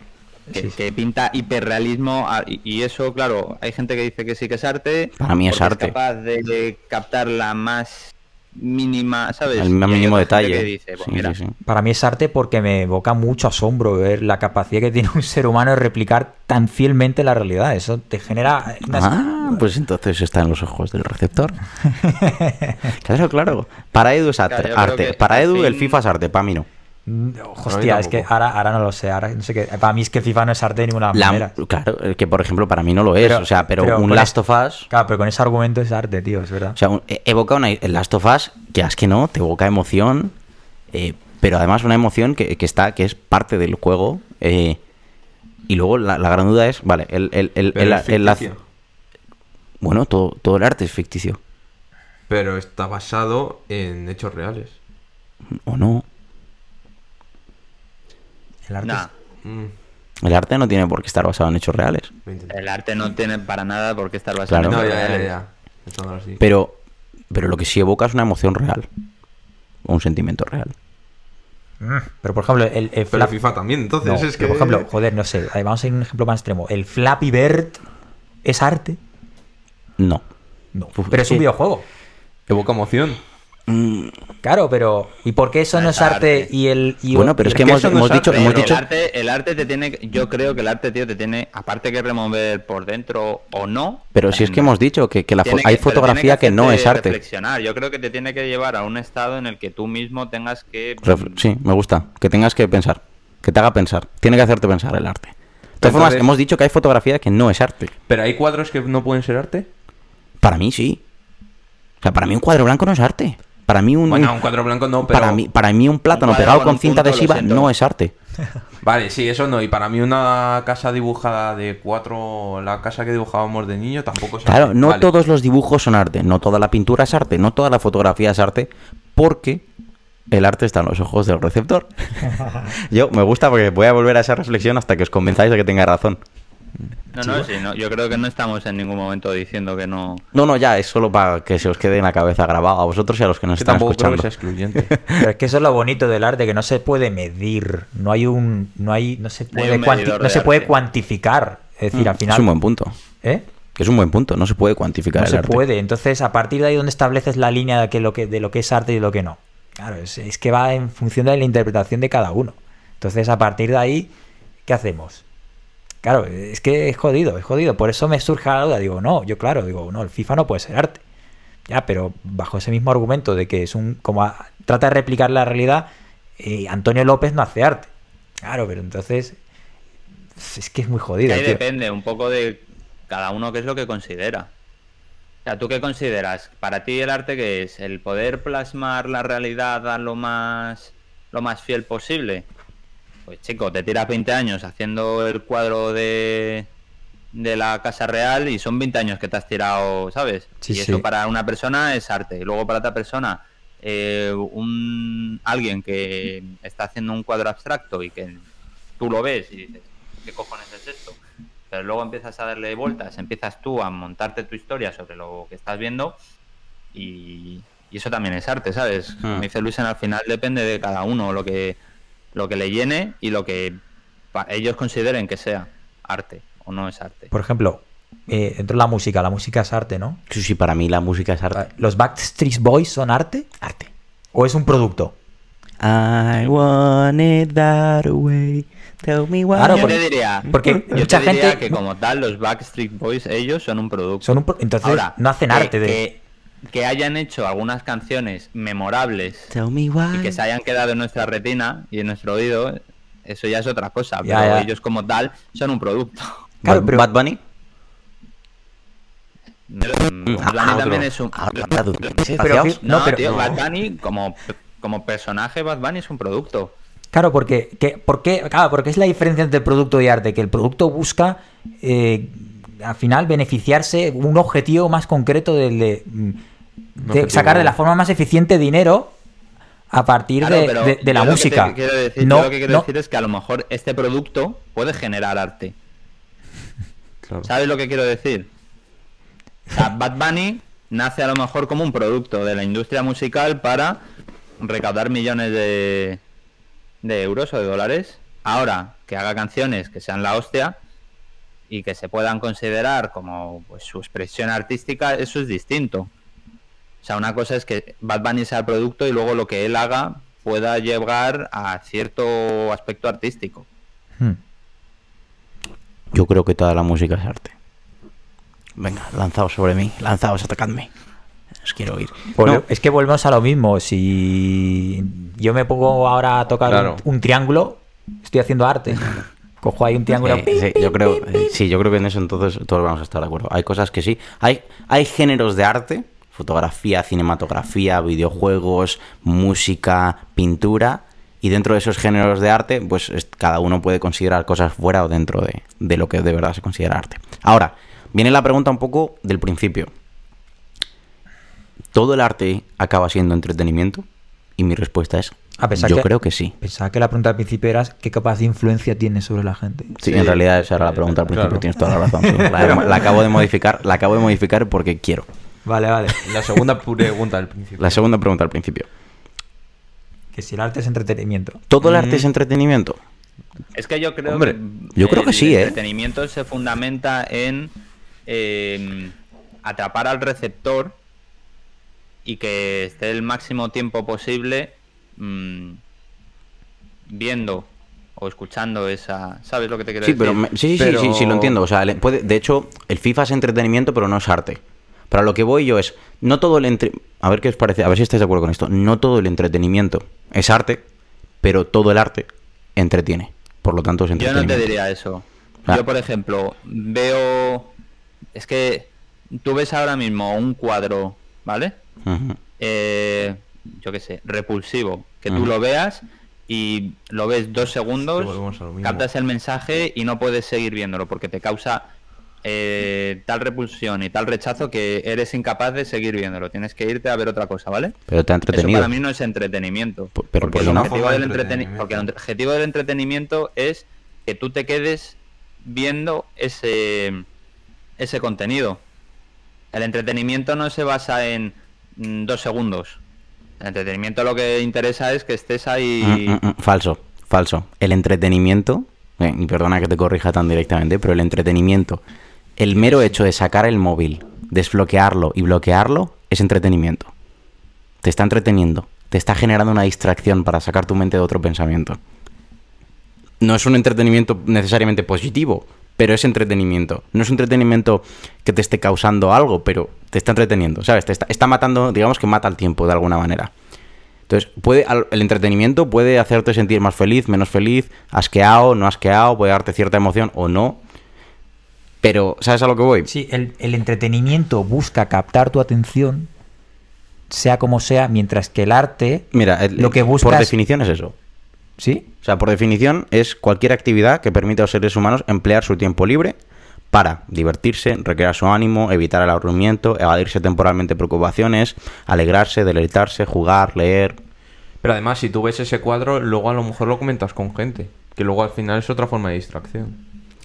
C: Que,
B: Sí, sí.
C: que pinta hiperrealismo ah, y, y eso, claro, hay gente que dice que sí que es arte.
A: Para mí es arte.
C: capaz de captar la más mínima, ¿sabes?
A: El
C: Y hay
A: mínimo detalle.
C: dice, pues
A: Sí,
C: mira,
A: sí, sí.
B: Para mí es arte porque me evoca mucho asombro ver la capacidad que tiene un ser humano de replicar tan fielmente la realidad. Eso te genera... unas-
A: Ah, pues entonces está en los ojos del receptor. claro, claro. Para Edu es arte.
C: Claro,
A: arte. Para
C: al
A: Edu el FIFA es arte, para mí no.
B: Mm, Hostia, es que ahora, ahora no lo sé. Ahora no sé qué. Para mí es que FIFA no es arte de ninguna
A: La-
B: manera.
A: claro, que por ejemplo para mí no lo es.
B: Pero-
A: o sea, pero,
B: pero
A: un Last of Us.
B: Claro, pero con ese argumento es arte, tío, es verdad.
A: O sea, un- e- evoca una, el Last of Us, que es que no, te evoca emoción, eh, pero además una emoción que, que está, que es parte del juego. eh, y luego la, la gran duda es, vale, el, el, el,
D: Pero
A: el- la- bueno, todo, todo el arte es ficticio.
D: Pero está basado en hechos reales.
A: ¿O no?
B: El arte
C: nah,
B: es-
D: Mm,
A: El arte no tiene por qué estar basado en hechos reales.
C: el arte no tiene para nada por qué estar basado
A: Claro.
C: en
D: No,
C: hechos
D: ya, ya,
C: reales.
D: ya. Así.
A: Pero, pero lo que sí evoca es una emoción real. O un sentimiento real.
B: Mm, Pero por ejemplo, el, el
D: Pero FIFA también, entonces
B: No,
D: es que.
B: por ejemplo, joder, no sé, vamos a ir a un ejemplo más extremo. ¿El Flappy Bird es arte?
A: No.
B: No. Pero es un videojuego.
D: Evoca emoción.
A: Mm,
B: Claro, pero ¿y por qué eso no es arte
C: arte.
B: y el y
A: Bueno, pero es
B: y-
A: que
D: que
A: hemos,
D: no
A: dicho,
D: arte,
A: hemos
C: Pero
A: dicho
C: el arte, el arte te tiene, yo creo que el arte, tío, te tiene, aparte que remover por dentro o no.
A: Pero si es que hemos dicho que, que la fo-
C: tiene que-
A: hay fotografía que, no es arte.
C: Reflexionar. Yo creo que te tiene que llevar a un estado en el que tú mismo tengas que.
A: Ref- Sí, me gusta. Que tengas que pensar. Que te haga pensar. Tiene que hacerte pensar el arte. De todas formas,
D: Entonces-
A: hemos dicho que hay fotografía que no es arte.
D: Pero hay cuadros que no pueden ser arte.
A: Para mí sí. O sea, para mí un cuadro blanco no es arte. Para mí un,
D: Bueno,
A: un-
D: cuadro blanco no, pero.
A: para mí para mí un plátano pegado
C: con
A: cinta adhesiva no es arte.
D: Vale, sí, eso no. Y para mí una casa dibujada de cuatro... La casa que dibujábamos de niño tampoco es
A: Claro,
D: arte.
A: no
D: Vale.
A: todos los dibujos son arte, no toda la pintura es arte, no toda la fotografía es arte, porque el arte está en los ojos del receptor. Yo me gusta porque voy a volver a esa reflexión hasta que os convenzáis de que tenga razón.
C: No, no, sí, no, yo creo que no estamos en ningún momento diciendo que no.
A: No, no, ya, es solo para que se os quede en la cabeza grabado a vosotros y a los que nos
D: Que
A: están
D: tampoco creo que
A: escuchando.
D: sea excluyente.
B: Pero es que eso es lo bonito del arte, que no se puede medir, no hay un, no hay, no se
C: No
B: puede, cuanti- no
C: de
B: se puede cuantificar. Es decir, al
A: Mm,
B: final,
A: Es un buen punto.
B: ¿eh?
A: Que es un buen punto, no se puede cuantificar
B: No
A: el
B: se
A: arte.
B: puede. Entonces, a partir de ahí donde estableces la línea de, que lo que, de lo que es arte y lo que no. Claro, es, es que va en función de la interpretación de cada uno. Entonces, a partir de ahí, ¿qué hacemos? Claro, es que es jodido, es jodido. Por eso me surge la duda. Digo, no, yo claro, digo, no, el FIFA no puede ser arte. Ya, pero bajo ese mismo argumento de que es un. como a- trata de replicar la realidad, eh, Antonio López no hace arte. Claro, pero entonces. Es que es muy jodido.
C: ahí
B: tío.
C: depende un poco de cada uno qué es lo que considera. O sea, ¿tú qué consideras? Para ti el arte qué es? ¿El poder plasmar la realidad a lo más, lo más fiel posible? Pues chico, te tiras 20 años haciendo el cuadro de, de la Casa Real y son 20 años que te has tirado, ¿sabes?
B: Sí,
C: y eso
B: sí.
C: para una persona es arte. Y luego para otra persona, eh, un alguien que está haciendo un cuadro abstracto y que tú lo ves y dices, ¿qué cojones es esto? Pero luego empiezas a darle vueltas, empiezas tú a montarte tu historia sobre lo que estás viendo y, y eso también es arte, ¿sabes? Como
A: Hmm.
C: dice Luisen, al final depende de cada uno lo que, lo que le llene y lo que ellos consideren que sea arte o no es arte.
B: Por ejemplo, eh, dentro de la música, la música es arte, ¿no?
A: Sí, sí, para mí la música es arte.
B: ¿Los Backstreet Boys son arte?
A: Arte.
B: ¿O es un producto?
A: I want it that way. Tell me why.
B: Claro,
C: yo
B: porque-
C: te diría,
B: porque
C: yo
B: mucha
C: te diría
B: gente-
C: que como tal los Backstreet Boys ellos son un producto.
B: Son un pro- Entonces,
C: Ahora,
B: no hacen
C: que-
B: arte de...
C: que, que hayan hecho algunas canciones memorables
A: Tell me why.
C: y que se hayan quedado en nuestra retina y en nuestro oído, eso ya es otra cosa.
B: Ya,
C: pero
B: ya.
C: ellos como tal son un producto.
B: Claro,
A: Bad,
B: pero-
A: Bad Bunny.
C: Bad Bunny
A: Ah,
C: también es un...
A: Ah, claro, ¿qué
B: pero? No,
C: No,
B: pero-
C: tío,
B: no.
C: Bad Bunny como, como personaje, Bad Bunny es un producto.
B: Claro, porque, que, ¿por qué? Claro, porque es la diferencia entre producto y arte, que el producto busca eh, al final beneficiarse un objetivo más concreto del de, mm, de sacar de la forma más eficiente dinero a partir
C: Claro,
B: de,
C: pero
B: de- de la
C: que
B: música.
C: te quiero decir,
B: no,
C: yo lo que quiero
B: no-
C: decir es que a lo mejor este producto puede generar arte.
D: Claro.
C: ¿Sabes lo que quiero decir? O sea, Bad Bunny nace a lo mejor como un producto de la industria musical para recaudar millones de, de euros o de dólares. Ahora, que haga canciones que sean la hostia y que se puedan considerar como pues, su expresión artística, eso es distinto. O sea, una cosa es que Bad Bunny sea el producto y luego lo que él haga pueda llegar a cierto aspecto artístico.
B: Hmm.
A: Yo creo que toda la música es arte. Venga, lanzaos sobre mí, lanzaos, atacadme. Os quiero oír.
B: Volve-
A: No,
B: Es que volvemos a lo mismo. Si yo me pongo ahora a tocar
D: Claro.
B: un, un triángulo, estoy haciendo arte. Cojo ahí un triángulo.
A: Eh, sí, yo creo, eh, sí, yo creo que en eso entonces todos vamos a estar de acuerdo. Hay cosas que sí. Hay, hay géneros de arte, fotografía, cinematografía, videojuegos, música, pintura. Y dentro de esos géneros de arte, pues es- cada uno puede considerar cosas fuera o dentro de, de lo que de verdad se considera arte. Ahora, viene la pregunta un poco del principio. ¿Todo el arte acaba siendo entretenimiento? Y mi respuesta es,
B: A pesar
A: yo
B: que-
A: creo que sí.
B: Pensaba que la pregunta al principio era qué capaz de influencia tiene sobre la gente.
A: Sí,
D: Sí.
A: en realidad esa era la pregunta al principio,
D: Claro.
A: tienes toda la razón. la acabo de modificar, la acabo de modificar porque quiero.
B: Vale, vale.
D: La segunda pregunta del principio.
A: La segunda pregunta al principio.
B: que si el arte es entretenimiento.
A: ¿Todo el
D: Mm.
A: arte es entretenimiento?
C: Es que yo creo
D: Hombre,
C: que
A: yo creo que
C: el
A: sí, ¿eh?
C: entretenimiento se fundamenta en eh, atrapar al receptor y que esté el máximo tiempo posible mm, viendo o escuchando esa, ¿sabes lo que te quiero
A: Sí,
C: decir?
A: pero me- sí, sí, sí,
D: Pero-
A: sí, sí, lo entiendo. O sea, le- puede, de hecho, el FIFA es entretenimiento, pero no es arte. Para lo que voy yo es, no todo el entre... A ver qué os parece, a ver si estáis de acuerdo con esto. No todo el entretenimiento es arte, pero todo el arte entretiene. Por lo tanto, es
C: Yo no
A: entretenimiento.
C: te diría eso.
A: Ah.
C: Yo, por ejemplo, veo... Es que tú ves ahora mismo un cuadro, ¿vale? Eh, yo qué sé, repulsivo, que tú lo veas y lo ves dos segundos,
D: a
C: captas el mensaje y no puedes seguir viéndolo porque te causa eh, tal repulsión y tal rechazo que eres incapaz de seguir viéndolo. Tienes que irte a ver otra cosa, ¿vale?
A: Pero te ha
C: Eso
A: entretenido.
C: para mí no es entretenimiento.
A: P- pero
C: porque,
A: ¿por
C: el
A: qué no?
C: objetivo del
D: Forma de
C: entreteni-
D: entretenimiento.
C: porque el objetivo del entretenimiento es que tú te quedes viendo ese, ese contenido. El entretenimiento no se basa en mm, dos segundos. El entretenimiento lo que interesa es que estés ahí.
A: Mm, mm, mm, falso, falso. El entretenimiento, eh, y perdona que te corrija tan directamente, pero el entretenimiento, el mero hecho de sacar el móvil, desbloquearlo y bloquearlo, es entretenimiento. Te está entreteniendo, te está generando una distracción para sacar tu mente de otro pensamiento. No es un entretenimiento necesariamente positivo, pero es entretenimiento. No es un entretenimiento que te esté causando algo, pero te está entreteniendo, ¿sabes? Te está, está matando, digamos que mata el tiempo de alguna manera. Entonces, puede, el entretenimiento puede hacerte sentir más feliz, menos feliz, asqueado, no asqueado, puede darte cierta emoción o no. Pero, ¿sabes a lo que voy?
B: Sí, el, el entretenimiento busca captar tu atención, sea como sea, mientras que el arte,
A: Mira, el-
B: lo que
A: por
B: buscas-
A: definición es eso.
B: ¿sí?
A: O sea, por definición es cualquier actividad que permita a los seres humanos emplear su tiempo libre para divertirse, recrear su ánimo, evitar el aburrimiento, evadirse temporalmente preocupaciones, alegrarse, deleitarse, jugar, leer.
D: Pero además, si tú ves ese cuadro, luego a lo mejor lo comentas con gente. Que luego al final es otra forma de distracción.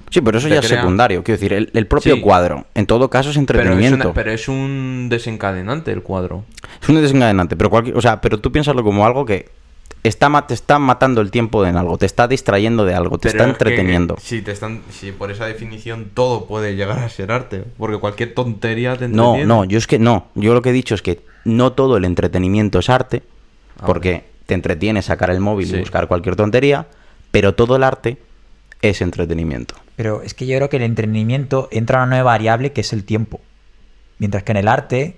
A: Sí, pero eso ya es secundario. Quiero decir, el, el propio
D: Sí.
A: cuadro, en todo caso, es
D: Pero es,
A: entretenimiento.
D: una- pero es un desencadenante el cuadro.
A: Es un desencadenante, pero cualquier, o sea, pero tú piénsalo como algo que está te está matando el tiempo en algo, te está distrayendo de algo, te
D: Pero
A: está
D: es que-
A: entreteniendo.
D: si te están, si por esa definición todo puede llegar a ser arte, porque cualquier tontería te
A: No,
D: entretiene.
A: no, yo es que no. Yo lo que he dicho es que no todo el entretenimiento es arte,
D: Ah,
A: porque te entretiene sacar el móvil
D: Sí.
A: y buscar cualquier tontería, pero todo el arte es entretenimiento.
B: Pero es que yo creo que el entretenimiento entra una nueva variable que es el tiempo. Mientras que en el arte,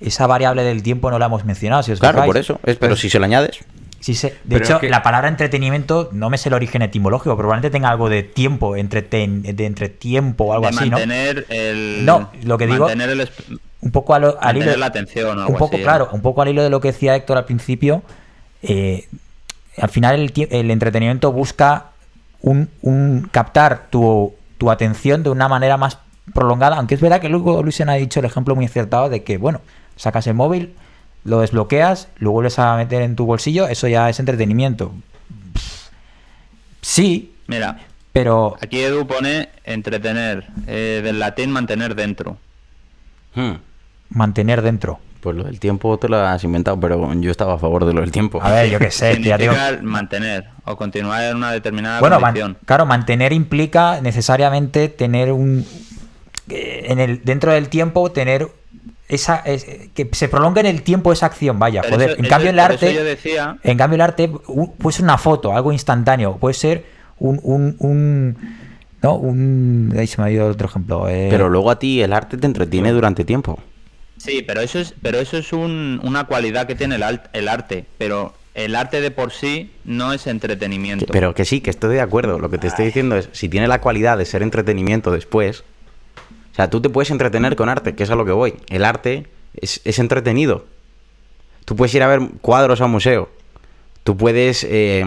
B: esa variable del tiempo no la hemos mencionado. Si os
A: Claro,
B: fijáis.
A: por eso. Es, pero
D: Pues-
A: si se lo añades,
B: Sí, se- de
D: Pero
B: hecho,
D: es que-
B: la palabra entretenimiento no me sé el origen etimológico, probablemente tenga algo de tiempo, entreten, de entretiempo o algo
C: de
B: así, ¿no?
C: mantener el.
B: No, lo que digo-
C: mantener el
B: Un poco a lo- al
C: mantener
B: hilo,
C: la atención o
B: un
C: algo
B: poco,
C: así,
B: claro, un poco al hilo de lo que decía Héctor al principio. eh, al final el, el entretenimiento busca un, un captar tu, tu atención de una manera más prolongada, aunque es verdad que luego Lucian ha dicho el ejemplo muy acertado de que, bueno, sacas el móvil, lo desbloqueas, lo vuelves a meter en tu bolsillo, eso ya es entretenimiento. Sí,
C: Mira,
B: pero
C: aquí Edu pone entretener, eh, del latín mantener dentro.
A: hmm,
B: mantener dentro.
A: Pues lo del tiempo te lo has inventado, pero yo estaba a favor de lo del tiempo.
B: A ver, yo qué sé, digo,
C: Significa mantener o continuar en una determinada
B: Bueno, man- claro, mantener implica necesariamente tener un. eh, En el, dentro del tiempo, tener esa, es- que se prolongue en el tiempo esa acción, vaya,
C: Pero
B: joder.
C: eso-
B: en
C: eso-
B: cambio el arte,
C: yo decía-
B: en cambio el arte puede ser una foto, algo instantáneo, puede ser un, un, un no, un ahí se me ha ido otro ejemplo. eh,
A: Pero luego a ti el arte te entretiene durante tiempo.
C: Sí, pero eso es, pero eso es un- una cualidad que tiene el, alt- el arte, pero el arte de por sí no es entretenimiento.
A: Pero que sí, que estoy de acuerdo. Lo que te estoy diciendo es, si tiene la cualidad de ser entretenimiento después, o sea, tú te puedes entretener con arte, que es a lo que voy. El arte es, es entretenido. Tú puedes ir a ver cuadros a un museo. Tú puedes, eh,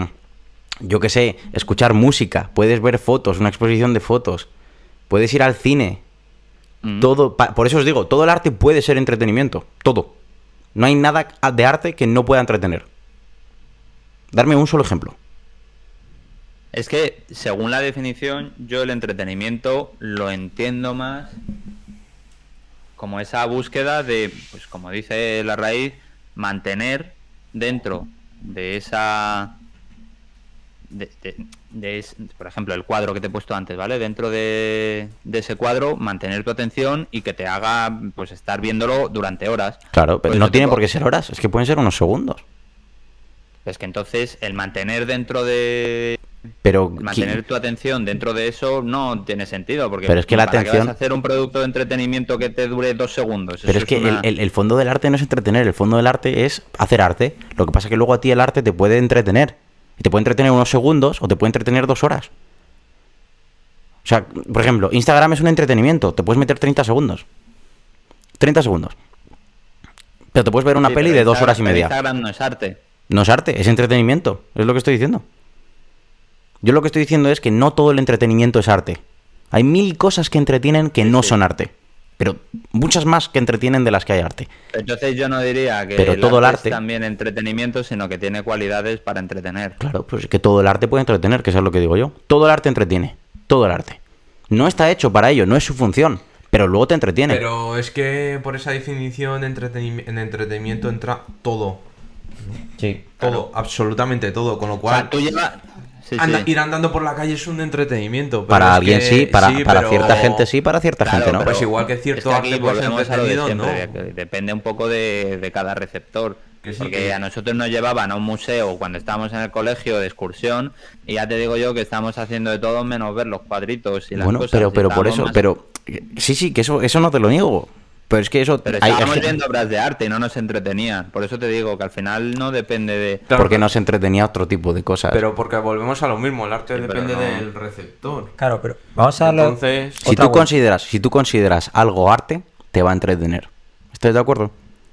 A: yo qué sé, escuchar música. Puedes ver fotos, una exposición de fotos. Puedes ir al cine.
C: Mm.
A: Todo, por eso os digo, todo el arte puede ser entretenimiento. Todo. No hay nada de arte que no pueda entretener. Darme un solo ejemplo.
C: Es que, según la definición, yo el entretenimiento lo entiendo más como esa búsqueda de, pues como dice la raíz, mantener dentro de esa... De, de- de es- por ejemplo, el cuadro que te he puesto antes, ¿vale? Dentro de, de ese cuadro, mantener tu atención y que te haga, pues, estar viéndolo durante horas.
A: Claro, pero
C: Pues
A: no tiene por qué ser horas, es que pueden ser unos segundos.
C: Es que entonces el mantener dentro de
A: Pero,
C: mantener tu atención dentro de eso no tiene sentido porque
A: Pero es que la
C: ¿para qué
A: atención-
C: vas a hacer un producto de entretenimiento que te dure dos segundos
A: pero es que
C: una-
A: el- el fondo del arte no es entretener, el fondo del arte es hacer arte. Lo que pasa es que luego a ti el arte te puede entretener. Y te puede entretener unos segundos o te puede entretener dos horas. O sea, por ejemplo, Instagram es un entretenimiento, te puedes meter 30 segundos. 30 segundos. Pero te puedes ver una
C: Sí,
A: peli de dos horas y media.
C: Instagram no es arte
A: No es arte, es entretenimiento. Es lo que estoy diciendo. Yo lo que estoy diciendo es que no todo el entretenimiento es arte. Hay mil cosas que entretienen que no son arte. Pero muchas más que entretienen de las que hay arte.
C: entonces yo no diría que
A: Pero
C: el
A: todo el
C: arte es también entretenimiento sino que tiene cualidades para entretener
A: Claro, pues es que todo el arte puede entretener, que eso es lo que digo yo. Todo el arte entretiene. Todo el arte. No está hecho para ello, no es su función. Pero luego te entretiene.
D: Pero es que por esa definición entretenimi- en entretenimiento entra todo.
A: Sí.
D: Todo, absolutamente todo. Con lo
C: o
D: cual,
C: sea tú llevas sí,
D: anda-
C: sí.
D: ir andando por la calle es un entretenimiento. pero
A: Para alguien
D: que-
A: sí, para, para
D: pero-
A: cierta gente sí, para cierta
C: Claro,
A: gente no.
C: pero
D: Pues igual que cierto
C: es que aquí volvemos a lo de
D: entretenido,
C: siempre,
D: ¿no?
C: Depende un poco de, de cada receptor.
D: Que sí,
C: porque
D: que-
C: a nosotros nos llevaban a un museo cuando estábamos en el colegio de excursión y ya te digo yo que estamos haciendo de todo menos ver los cuadritos y las
A: Bueno,
C: cosas.
A: pero, pero por eso,
C: más-
A: pero sí, sí, que eso, eso no te lo niego. Pero es que eso
C: Pero estábamos
A: hay-
C: viendo obras de arte y no nos entretenían. Por eso te digo que al final no depende de...
D: Claro,
A: porque nos entretenía otro tipo de cosas.
D: Pero porque volvemos a lo mismo, el arte
C: Sí,
D: depende
C: no.
D: del receptor.
B: Claro, pero vamos a darle
D: Entonces,
A: si tú consideras, si tú consideras algo arte, te va a entretener. ¿Estáis de acuerdo?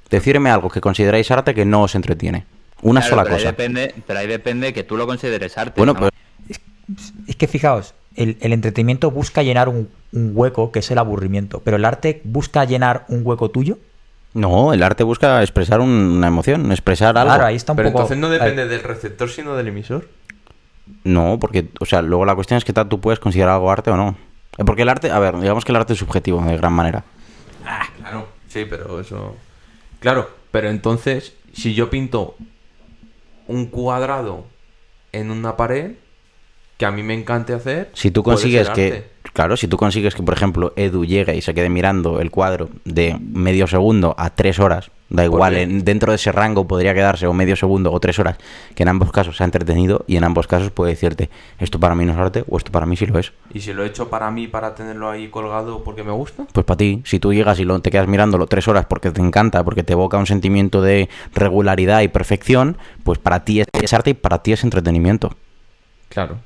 A: Decirme algo que consideráis arte que no os entretiene. Una
C: Claro,
A: sola
C: pero Ahí
A: cosa.
C: depende, pero ahí depende que tú lo consideres arte.
A: Bueno,
C: ¿no?
A: pues
B: Es que fijaos, el, el entretenimiento busca llenar un, un hueco que es el aburrimiento, pero el arte busca llenar un hueco tuyo.
A: no, el arte busca expresar un- una emoción, expresar algo.
B: Claro, ahí está un
D: pero
B: poco.
D: entonces no
B: ahí.
D: depende del receptor, sino del emisor.
A: No, porque, o sea, luego la cuestión es que tal tú puedes considerar algo arte o no. Eh, Porque el arte, a ver, digamos que el arte es subjetivo de gran manera.
D: Claro, sí, pero eso. Claro, pero entonces, si yo pinto un cuadrado en una pared, que a mí me encante hacer.
A: Si tú consigues que, claro, si tú consigues que, por ejemplo, Edu llegue y se quede mirando el cuadro de medio segundo a tres horas, da igual, en- dentro de ese rango podría quedarse o medio segundo o tres horas, que en ambos casos se ha entretenido y en ambos casos puede decirte, esto para mí no es arte o esto para mí sí lo es.
D: Y si lo he hecho para mí, para tenerlo ahí colgado porque me gusta.
A: Pues para ti, si tú llegas y lo, te quedas mirándolo tres horas porque te encanta, porque te evoca un sentimiento de regularidad y perfección, pues para ti es, es arte y para ti es entretenimiento.
D: Claro.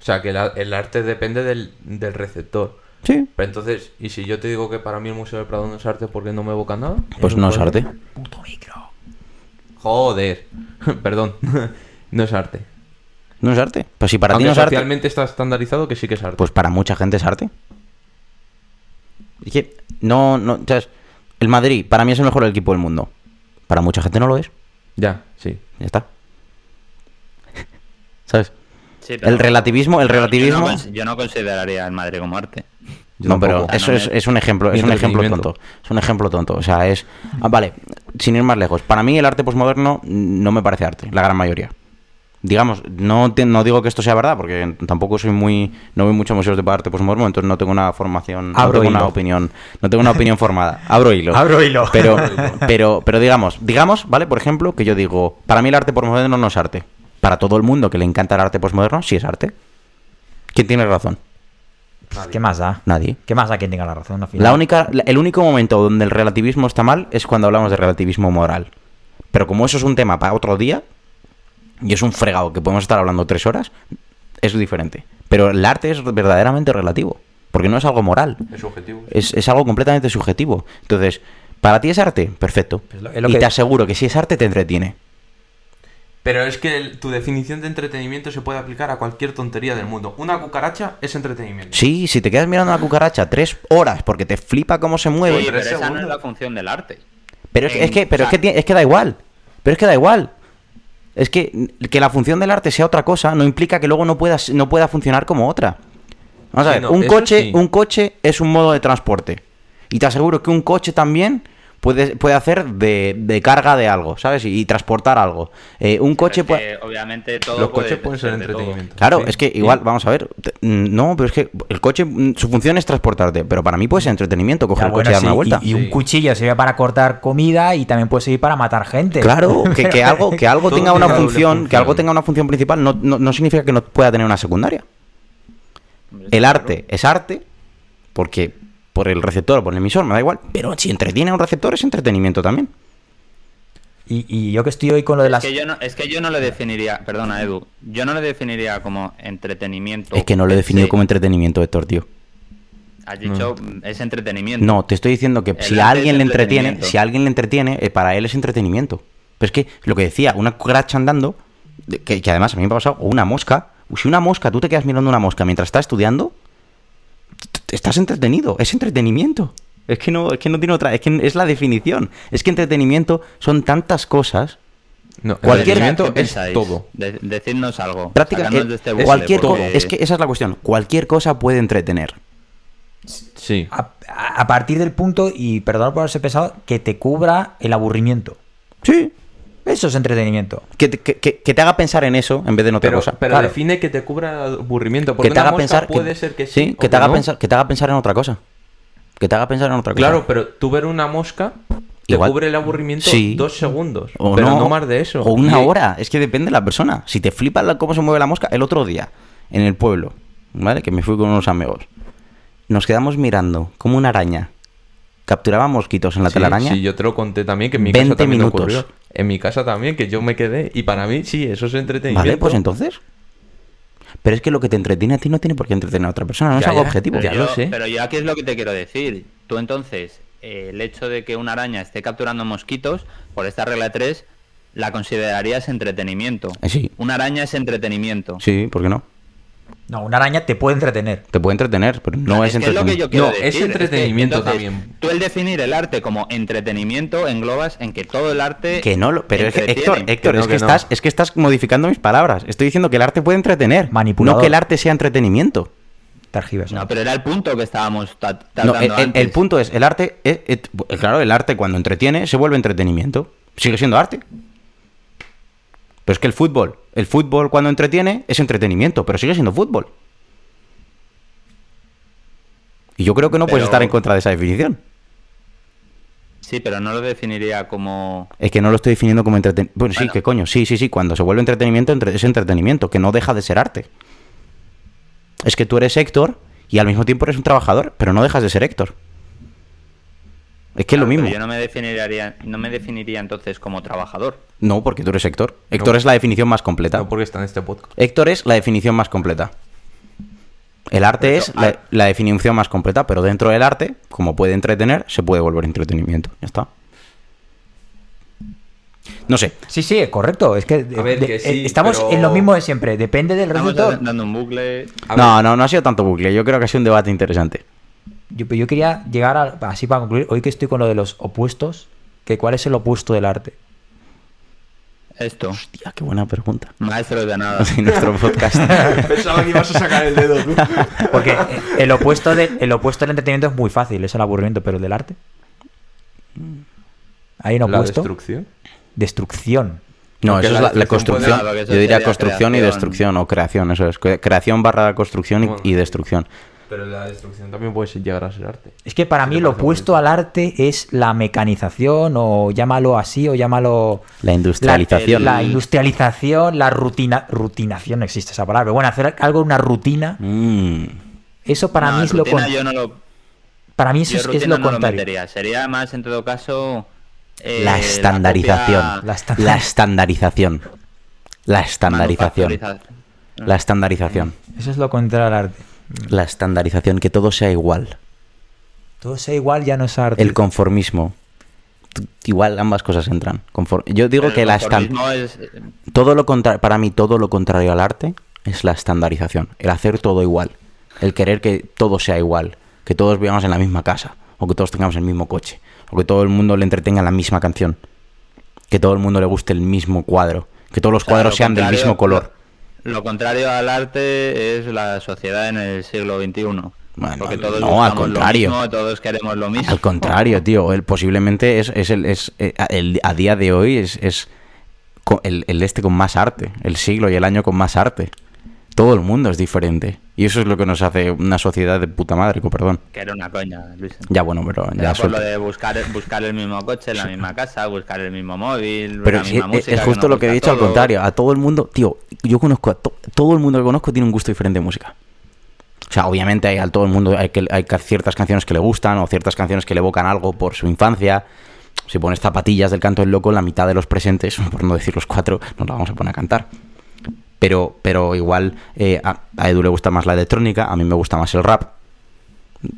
D: O sea, que la- el arte depende del, del receptor.
A: Sí.
D: Pero entonces, ¿y si yo te digo que para mí el Museo del Prado no es arte porque no me evoca nada?
A: Pues no es arte.
B: Puto micro.
D: Joder. Perdón. no es arte.
A: No es arte. Pues si para ti
D: Aunque
A: no es arte,
D: socialmente está estandarizado que sí que es arte.
A: pues para mucha gente es arte. Es que no, no, ¿sabes? El Madrid para mí es el mejor equipo del mundo. Para mucha gente no lo es.
D: Ya, sí.
A: Ya está. ¿Sabes?
C: Sí,
A: El relativismo, el relativismo.
C: Yo no, cons- yo no consideraría el Madrid como arte.
D: Yo
A: No, pero
D: tampoco.
A: eso es, un ejemplo, es un ejemplo tonto. Es un ejemplo tonto. O sea, es. ah, vale, sin ir más lejos. Para mí el arte posmoderno no me parece arte, la gran mayoría. digamos, no, te- no digo que esto sea verdad, porque tampoco soy muy, no voy mucho a museos de arte postmoderno, entonces no tengo una formación, no tengo una opinión, no tengo una opinión formada. Abro hilo.
B: Abro hilo.
A: Pero, pero, pero digamos, digamos, ¿vale? Por ejemplo, que yo digo, para mí el arte postmoderno no es arte. Para todo el mundo que le encanta el arte postmoderno, sí es arte. ¿Quién tiene razón?
B: ¿Qué más da?
A: Nadie.
B: ¿Qué más da quien tenga la razón? Al final?
A: La única, la- el único momento donde el relativismo está mal es cuando hablamos de relativismo moral. Pero como eso es un tema para otro día, y es un fregado que podemos estar hablando tres horas, es diferente. Pero el arte es verdaderamente relativo, porque no es algo moral,
D: Es objetivo.
A: es, es algo completamente subjetivo. Entonces, ¿para ti es arte? Perfecto.
B: Es lo- es lo
A: y
B: que-
A: te aseguro que si es arte te entretiene.
D: Pero es que el- tu definición de entretenimiento se puede aplicar a cualquier tontería del mundo. Una cucaracha es entretenimiento.
A: Sí, si te quedas mirando a la cucaracha tres horas porque te flipa cómo se mueve,
C: Sí, pero esa no es la función del arte.
A: Pero es,
C: En-
A: es que, pero
C: o
A: es que, es que da igual. Pero es que da igual. Es que que la función del arte sea otra cosa no implica que luego no pueda, no pueda funcionar como otra. Vamos a
D: Sí,
A: ver,
D: no,
A: un coche,
D: sí.
A: un coche es un modo de transporte. Y te aseguro que un coche también puede, puede hacer de, de carga de algo, ¿sabes? Y, y transportar algo. Eh, un coche
C: Pero es
A: puede.
C: que, obviamente todo
D: Los
C: puede
D: coches pueden ser entretenimiento.
A: Claro,
D: Sí.
A: es que igual, vamos a ver. mm, No, pero es que el coche, mm, su función es transportarte. Pero para mí puede ser entretenimiento, coger
B: Ya,
A: el coche
B: bueno,
A: y dar una
B: sí,
A: vuelta.
B: Y, y un
D: Sí.
B: cuchillo sirve para cortar comida y también puede servir para matar gente.
A: Claro, que, que algo, que algo tenga una función, que algo tenga una función principal no, no, no significa que no pueda tener una secundaria. El arte es arte, porque por el receptor o por el emisor, me da igual. Pero si entretiene a un receptor, es entretenimiento también.
B: Y, y yo que estoy hoy con lo de
C: Es
B: las...
C: que, yo no, es que yo no lo definiría, perdona Edu, yo no lo definiría como entretenimiento.
A: Es que no lo he definido como entretenimiento, Héctor, tío.
C: Has dicho, mm, es entretenimiento.
A: No, te estoy diciendo que
C: El
A: si a alguien
C: es
A: le entretiene, si a alguien le entretiene, eh, para él es entretenimiento. Pero es que lo que decía, una cucaracha andando, que, que además a mí me ha pasado, o una mosca, si una mosca, tú te quedas mirando una mosca mientras estás estudiando, estás entretenido, es entretenimiento. Es que no, es que no tiene otra, es que es la definición. Es que entretenimiento son tantas cosas.
D: No,
A: Cualquier-
D: entretenimiento
C: ¿Qué
D: es
C: pensáis?
D: todo.
C: De- decidnos algo.
A: Prácticamente
C: de este bucle,
A: cualquier co-
C: porque-
A: es que esa es la cuestión. Cualquier cosa puede entretener.
D: Sí.
B: A, a- partir del punto, y perdón por haberse pensado, que te cubra el aburrimiento.
A: Sí.
B: Eso es entretenimiento.
A: Que te, que- que- que te haga pensar en eso en vez de en otra
D: Pero,
A: cosa.
D: pero
B: Claro.
D: define que te cubra el aburrimiento. Porque
A: que te
D: una
A: haga
D: mosca
A: pensar
D: puede
A: que,
D: ser que sí.
A: que te haga
D: no.
A: pensar que te haga pensar en otra cosa que te haga pensar en otra cosa
D: Claro, pero tú ver una mosca te
A: Igual-
D: cubre el aburrimiento
A: Sí.
D: dos segundos.
A: o
D: pero
A: no,
D: no, más de eso.
A: o una hora es que depende de la persona si te flipa la- cómo se mueve la mosca el otro día en el pueblo vale que me fui con unos amigos nos quedamos mirando como una araña capturaba mosquitos en la
D: Sí,
A: telaraña
D: Sí, yo te lo conté también, que en mi
A: 20
D: casa también
A: minutos.
D: ocurrió. En mi casa también, que yo me quedé. Y para mí, sí, eso es entretenimiento.
A: vale pues entonces pero es que lo que te entretiene a ti no tiene por qué entretener a otra persona no es
D: Ya,
A: algo
D: ya.
A: objetivo
C: Pero
D: Ya lo
C: yo-
D: sé.
C: Pero yo aquí es lo que te quiero decir. Tú entonces, eh, el hecho de que una araña esté capturando mosquitos, por esta regla 3, la considerarías entretenimiento.
A: Eh, sí
C: Una araña es entretenimiento.
A: sí ¿por qué no?
B: No, una araña te puede entretener.
A: te puede entretener pero no es, entretenimiento
C: quiero
D: No, es
C: que,
D: entretenimiento
C: entonces,
D: también.
C: Tú el definir el arte como entretenimiento englobas en que todo el arte.
A: Que no lo. Pero es que. Héctor, Héctor,
D: Que no,
A: es, que
D: que no.
A: estás, es que estás modificando mis palabras. Estoy diciendo que el arte puede entretener.
B: Manipulador.
A: No que el arte sea entretenimiento.
B: Targibas.
C: No, pero era el punto que estábamos ta-
A: No,
C: tratando
A: el, el- el
C: antes.
A: punto es, el arte. es- es- claro, el arte cuando entretiene se vuelve entretenimiento. Sigue siendo arte. Pero es que el fútbol. El fútbol cuando entretiene es entretenimiento, pero sigue siendo fútbol. Y yo creo que no puedes estar en contra de esa definición.
C: Sí, pero no lo definiría como.
A: Es que no lo estoy definiendo como entretenimiento. Bueno, sí, qué coño. Sí, sí, sí. Cuando se vuelve entretenimiento, entre- es entretenimiento, que no deja de ser arte. Es que tú eres Héctor y al mismo tiempo eres un trabajador, pero no dejas de ser Héctor. Es que es lo mismo.
C: Yo no me definiría, no me definiría entonces como trabajador.
A: No, porque tú eres Héctor. Héctor
D: No.
A: es la definición más completa.
D: No porque está en este podcast.
A: Héctor es la definición más completa. El arte
C: Pero
A: es la, la definición más completa, pero dentro del arte, como puede entretener, se puede volver entretenimiento. Ya está. No sé.
B: Sí, sí, correcto. Es que,
D: A ver,
B: de-
D: que sí,
B: eh, estamos
D: pero-
B: en lo mismo de siempre. Depende del
C: Estamos dando un bucle.
D: A
A: no,
D: ver,
A: no, no ha sido tanto bucle. Yo creo que ha sido un debate interesante.
B: Yo, yo quería llegar a, así para concluir, hoy que estoy con lo de los opuestos, que cuál es el opuesto del arte.
C: Esto.
A: Tía, qué buena pregunta.
C: Maestros de nada.
A: En nuestro podcast.
D: Pensaba que ibas a sacar el dedo tú.
B: Porque el opuesto, del el opuesto del entretenimiento es muy fácil, es el aburrimiento, pero el del arte. Hay un
D: La
B: opuesto.
D: destrucción.
B: Destrucción.
A: No,
D: Porque
A: eso es la, construcción. Yo diría construcción y destrucción, o creación, eso es. Cre- Creación barra construcción y,
D: Bueno.
A: y destrucción.
D: Pero la destrucción también puede llegar a ser arte.
B: Es que para
D: Sí,
B: mí lo opuesto al arte es la mecanización o llámalo así o llámalo...
A: La industrialización.
B: La, la industrialización, la rutina... Rutinación, no existe esa palabra. pero Bueno, hacer algo una rutina,
A: Mm.
B: eso para
C: No,
B: mí es lo
C: rutina
B: con-
C: yo no lo,
B: Para mí eso
C: yo
B: es, lo
C: no
B: contrario.
C: Sería más, en todo caso... eh,
A: la estandarización.
B: La
A: La estandarización. La estandarización. La estandarización.
B: Eso es lo contrario al arte.
A: La estandarización, que todo sea igual.
B: Todo sea igual ya no es arte.
A: El conformismo. Igual ambas cosas entran. Yo digo que la estan-
C: conformismo es...
A: todo lo contra- para mí todo lo contrario al arte es la estandarización, el hacer todo igual, el querer que todo sea igual, que todos vivamos en la misma casa, o que todos tengamos el mismo coche, o que todo el mundo le entretenga la misma canción, que todo el mundo le guste el mismo cuadro, que todos los
C: O sea,
A: cuadros
C: lo
A: sean del mismo color.
C: Lo, contrario al arte es la sociedad en el siglo XXI.
A: Bueno,
C: porque todos
A: no, al contrario.
C: Lo mismo, todos queremos lo mismo.
A: Al contrario, tío, él posiblemente es, es el, es, eh, el- a día de hoy es, es el, el este con más arte, el siglo y el año con más arte. Todo el mundo es diferente. Y eso es lo que nos hace una sociedad de puta madre, perdón.
C: Que era una coña, Luis.
A: Ya bueno, pero ya
C: Era por lo de buscar, buscar el mismo coche la misma casa, buscar el mismo móvil,
A: Pero
C: la
A: sí,
C: misma
A: es,
C: música.
A: es justo lo que he dicho al contrario. A todo el mundo, tío, yo conozco a to- todo el mundo que conozco tiene un gusto diferente de música. O sea, obviamente hay a todo el mundo, hay, que, hay ciertas canciones que le gustan o ciertas canciones que le evocan algo por su infancia. Si pones zapatillas del canto del loco, la mitad de los presentes, por no decir los cuatro, nos la vamos a poner a cantar. Pero, pero igual eh, a, a Edu le gusta más la electrónica, a mí me gusta más el rap.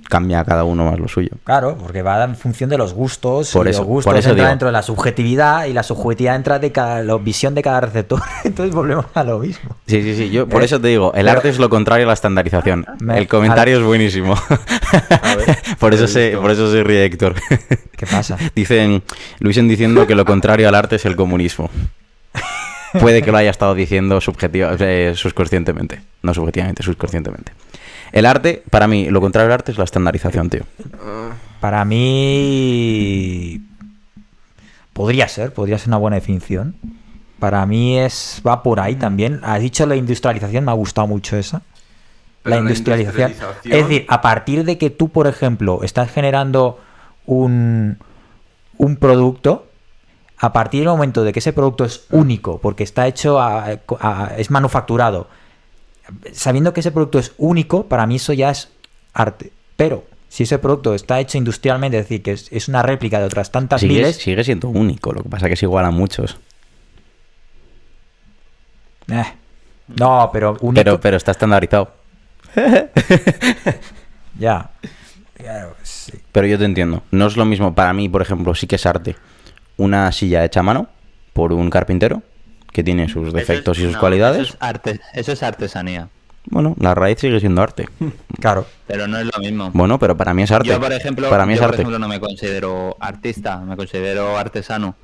A: Cambia cada uno más lo suyo.
B: Claro, porque va en función de los gustos.
A: Por
B: y
A: eso,
B: los gustos
A: por eso
B: entra
A: digo.
B: dentro de la subjetividad y la subjetividad entra de cada la visión de cada receptor. Entonces volvemos a lo mismo.
A: Sí, sí, sí. Yo por
B: Eh,
A: eso te digo, el
B: pero-
A: arte es lo contrario a la estandarización.
B: Me-
A: el comentario es buenísimo. por eso se, por eso se ríe Héctor.
B: ¿Qué pasa?
A: Dicen, Luisen diciendo que lo contrario al arte es el comunismo. Puede que lo haya estado diciendo subjetiva, eh, subconscientemente. No subjetivamente, subconscientemente. El arte, para mí, lo contrario al arte es la estandarización, tío.
B: Para mí podría ser, podría ser una buena definición. Para mí es va por ahí también. Has dicho la industrialización, me ha gustado mucho esa.
D: Pero
B: la
D: la
B: industrialización.
D: industrialización-
B: Es decir, a partir de que tú, por ejemplo, estás generando un, un producto, a partir del momento de que ese producto es único, porque está hecho, a- a- es manufacturado, sabiendo que ese producto es único, para mí eso ya es arte. Pero si ese producto está hecho industrialmente, es decir, que es, es una réplica de otras tantas
A: Sigue,
B: miles,
A: sigue siendo único, lo que pasa que es igual a muchos.
B: eh, no, pero único,
A: Pero, pero está estandarizado.
B: ya. Claro, sí.
A: Pero yo te entiendo. No es lo mismo para mí, por ejemplo, sí que es arte. Una silla hecha a mano por un carpintero que tiene sus defectos
C: es-
A: y sus
C: no,
A: cualidades.
C: Eso es, arte, eso es artesanía.
A: Bueno, la raíz sigue siendo arte.
B: Claro.
C: Pero no es lo mismo.
A: Bueno, pero para mí es arte.
C: Yo, por ejemplo,
A: para mí es
C: por
A: arte.
C: ejemplo, no me considero artista, me considero artesano.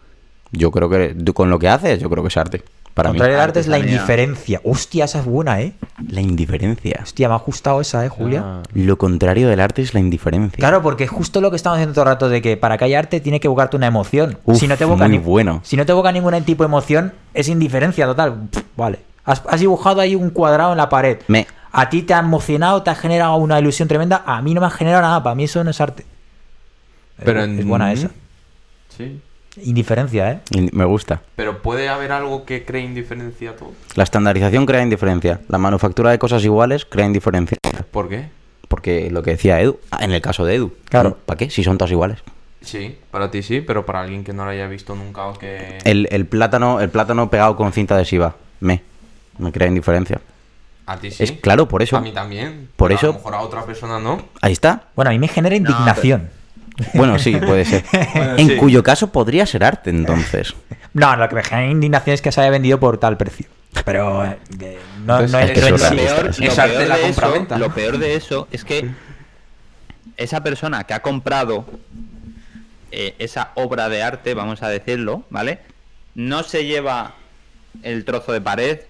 A: Yo creo que tú con lo que haces, yo creo que es arte. Para mí.
B: Contrario al arte es la indiferencia. Hostia, esa es buena, ¿eh?
A: La indiferencia.
B: Hostia, me ha gustado esa, ¿eh, Julia?
D: Ah.
A: Lo contrario del arte es la indiferencia.
B: Claro, porque justo lo que estamos haciendo todo el rato de que para que haya arte tiene que evocarte una emoción.
A: Uf,
B: si no te evoca
A: muy
B: ni-
A: bueno.
B: Si no te evoca ningún tipo de emoción, es indiferencia total. Pff, vale. Has, has dibujado ahí un cuadrado en la pared.
A: Me-
B: A ti te ha emocionado, te ha generado una ilusión tremenda. A mí no me ha generado nada. Para mí eso no es arte.
D: Pero
B: es,
D: en-
B: es buena esa.
D: Sí.
B: Indiferencia, ¿eh?
A: In- Me gusta.
D: Pero puede haber algo que cree indiferencia a todo.
A: La estandarización crea indiferencia. La manufactura de cosas iguales crea indiferencia.
D: ¿Por qué?
A: Porque lo que decía Edu, ah, en el caso de Edu.
B: Claro.
A: ¿Para qué? Si son todas iguales.
D: Sí, para ti sí, pero para alguien que no lo haya visto nunca o que...
A: El, el plátano, el plátano pegado con cinta adhesiva. Me. Me crea indiferencia.
D: A ti sí.
A: Es claro, por eso.
D: A mí también.
A: Por
D: pero
A: eso-
D: A lo mejor a otra persona no.
A: Ahí está.
B: Bueno, a mí me genera indignación.
A: Bueno, sí, puede ser. en
D: sí.
A: cuyo caso podría ser arte, entonces.
B: No, lo que me genera indignación es que se haya vendido por tal precio. Pero eh, no,
D: Entonces,
B: no
A: es
B: es
A: que
C: Lo
A: es
B: sí.
A: realista.
C: peor,
A: es
C: lo
D: arte
C: peor
D: la
C: de eso,
D: compraventa.
C: lo peor de eso es que esa persona que ha comprado eh, esa obra de arte, vamos a decirlo, ¿vale? No se lleva el trozo de pared,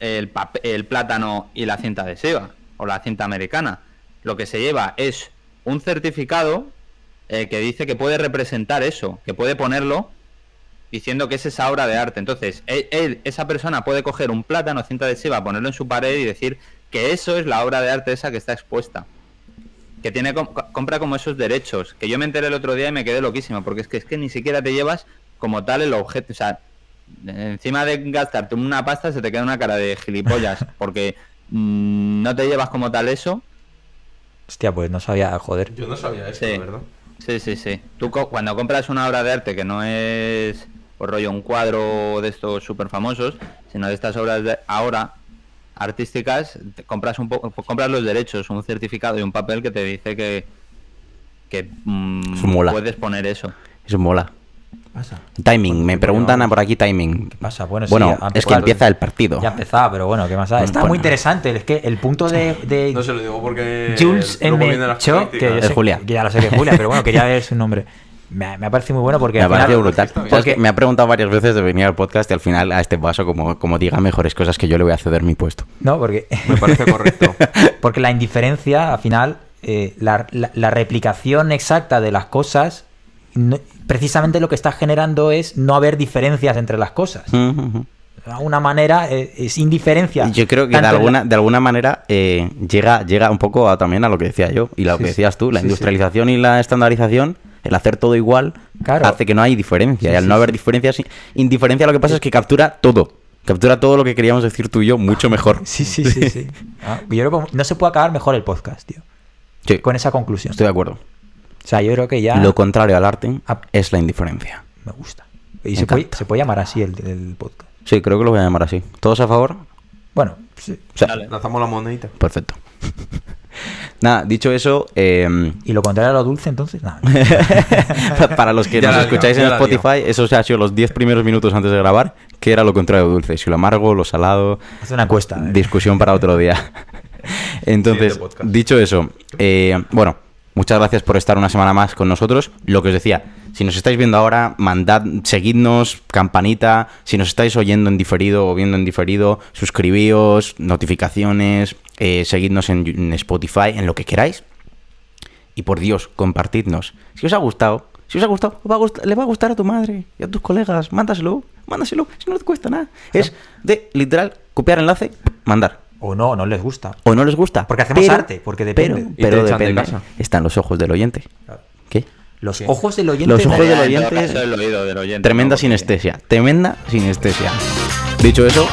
C: el, el plátano y la cinta adhesiva o la cinta americana. Lo que se lleva es un certificado eh, que dice que puede representar eso, que puede ponerlo diciendo que es esa obra de arte. Entonces, él, él- esa persona puede coger un plátano, cinta adhesiva, ponerlo en su pared y decir que eso es la obra de arte esa que está expuesta. Que tiene com- compra como esos derechos. Que yo me enteré el otro día y me quedé loquísimo, porque es que, es que ni siquiera te llevas como tal el objeto. O sea, encima de gastarte una pasta se te queda una cara de gilipollas, porque mm, no te llevas como tal eso.
B: Hostia, pues no sabía, joder.
D: Yo no sabía eso,
C: Sí.
D: la verdad.
C: Sí, sí, sí. Tú co- cuando compras una obra de arte que no es por rollo un cuadro de estos súper famosos, sino de estas obras de ahora artísticas, te compras un poco, compras los derechos, un certificado y un papel que te dice que que mm, puedes poner eso.
A: Eso mola.
B: Pasa?
A: Timing, me preguntan por aquí timing.
B: ¿Qué pasa? Bueno,
A: es que empieza el partido.
B: Ya empezaba, pero bueno, ¿qué más da? Está
A: Bueno.
B: muy interesante. Es que el punto de, de
D: No se lo digo porque.
B: Jules
D: las
B: Cho, que,
A: Es
B: sé-
A: Julia.
B: que ya lo sé que es Julia, pero bueno, quería ver su nombre. Me, ha- me ha parecido muy bueno porque
A: Me ha parecido brutal.
B: Porque-
A: Me ha preguntado varias veces de venir al podcast y al final a este paso, como, como diga mejores cosas que yo le voy a ceder mi puesto.
B: No, porque,
D: Me parece correcto.
B: porque la indiferencia, al final, eh, la, la- la replicación exacta de las cosas, no- precisamente lo que está generando es no haber diferencias entre las cosas. De alguna manera eh, es indiferencia.
A: Yo creo que de
B: la-
A: alguna, de alguna manera eh, llega, llega un poco a- también a lo que decía yo y lo
B: Sí,
A: que decías tú, la
B: Sí, sí.
A: industrialización y la estandarización, el hacer todo igual,
B: Claro.
A: hace que no hay diferencia.
B: Sí,
A: y al
B: sí,
A: no haber
B: sí.
A: diferencias, indiferencia lo que pasa es que captura todo. Captura todo lo que queríamos decir tú y yo mucho mejor.
B: Sí, sí, sí. sí. Ah, yo creo que no se puede acabar mejor el podcast, tío. Con esa conclusión.
A: estoy de acuerdo.
B: O sea, yo creo que ya
A: Lo contrario al arte
B: Ah.
A: es la indiferencia.
B: me gusta. Y
A: Me
B: se puede, se puede llamar así el, el podcast.
A: Sí, creo que lo voy a llamar así. ¿Todos a favor?
B: Bueno, sí.
A: O sea,
C: Dale.
D: Lanzamos la monedita.
A: perfecto. Nada, dicho eso, eh,
B: ¿Y lo contrario a lo dulce, entonces? Nada.
A: para los que
D: Ya
A: nos escucháis en Spotify, esos han sido los 10 primeros minutos antes de grabar, que era lo contrario de dulce. Si lo amargo, lo salado,
B: Haz una encuesta. ¿eh?
A: discusión para otro día. Entonces, dicho eso, eh, bueno, muchas gracias por estar una semana más con nosotros. Lo que os decía, si nos estáis viendo ahora, mandad, seguidnos, campanita. Si nos estáis oyendo en diferido o viendo en diferido, suscribíos, notificaciones, eh, seguidnos en, en Spotify, en lo que queráis. Y por Dios, compartidnos. Si os ha gustado, si os ha gustado, os va a gust- le va a gustar a tu madre y a tus colegas. Mándaselo, mándaselo, si no te cuesta nada. Es de literal copiar enlace, mandar.
B: O no, no les gusta.
A: O no les gusta.
B: Porque hacemos arte, porque depende.
A: Pero, pero
D: de
A: depende.
D: casa.
A: Están los ojos del oyente. ¿Qué?
B: Los
D: Sí.
B: ojos del oyente.
A: Los ojos del oyente-
C: el oído del oyente,
A: Tremenda sinestesia. Tremenda sinestesia. Dicho eso,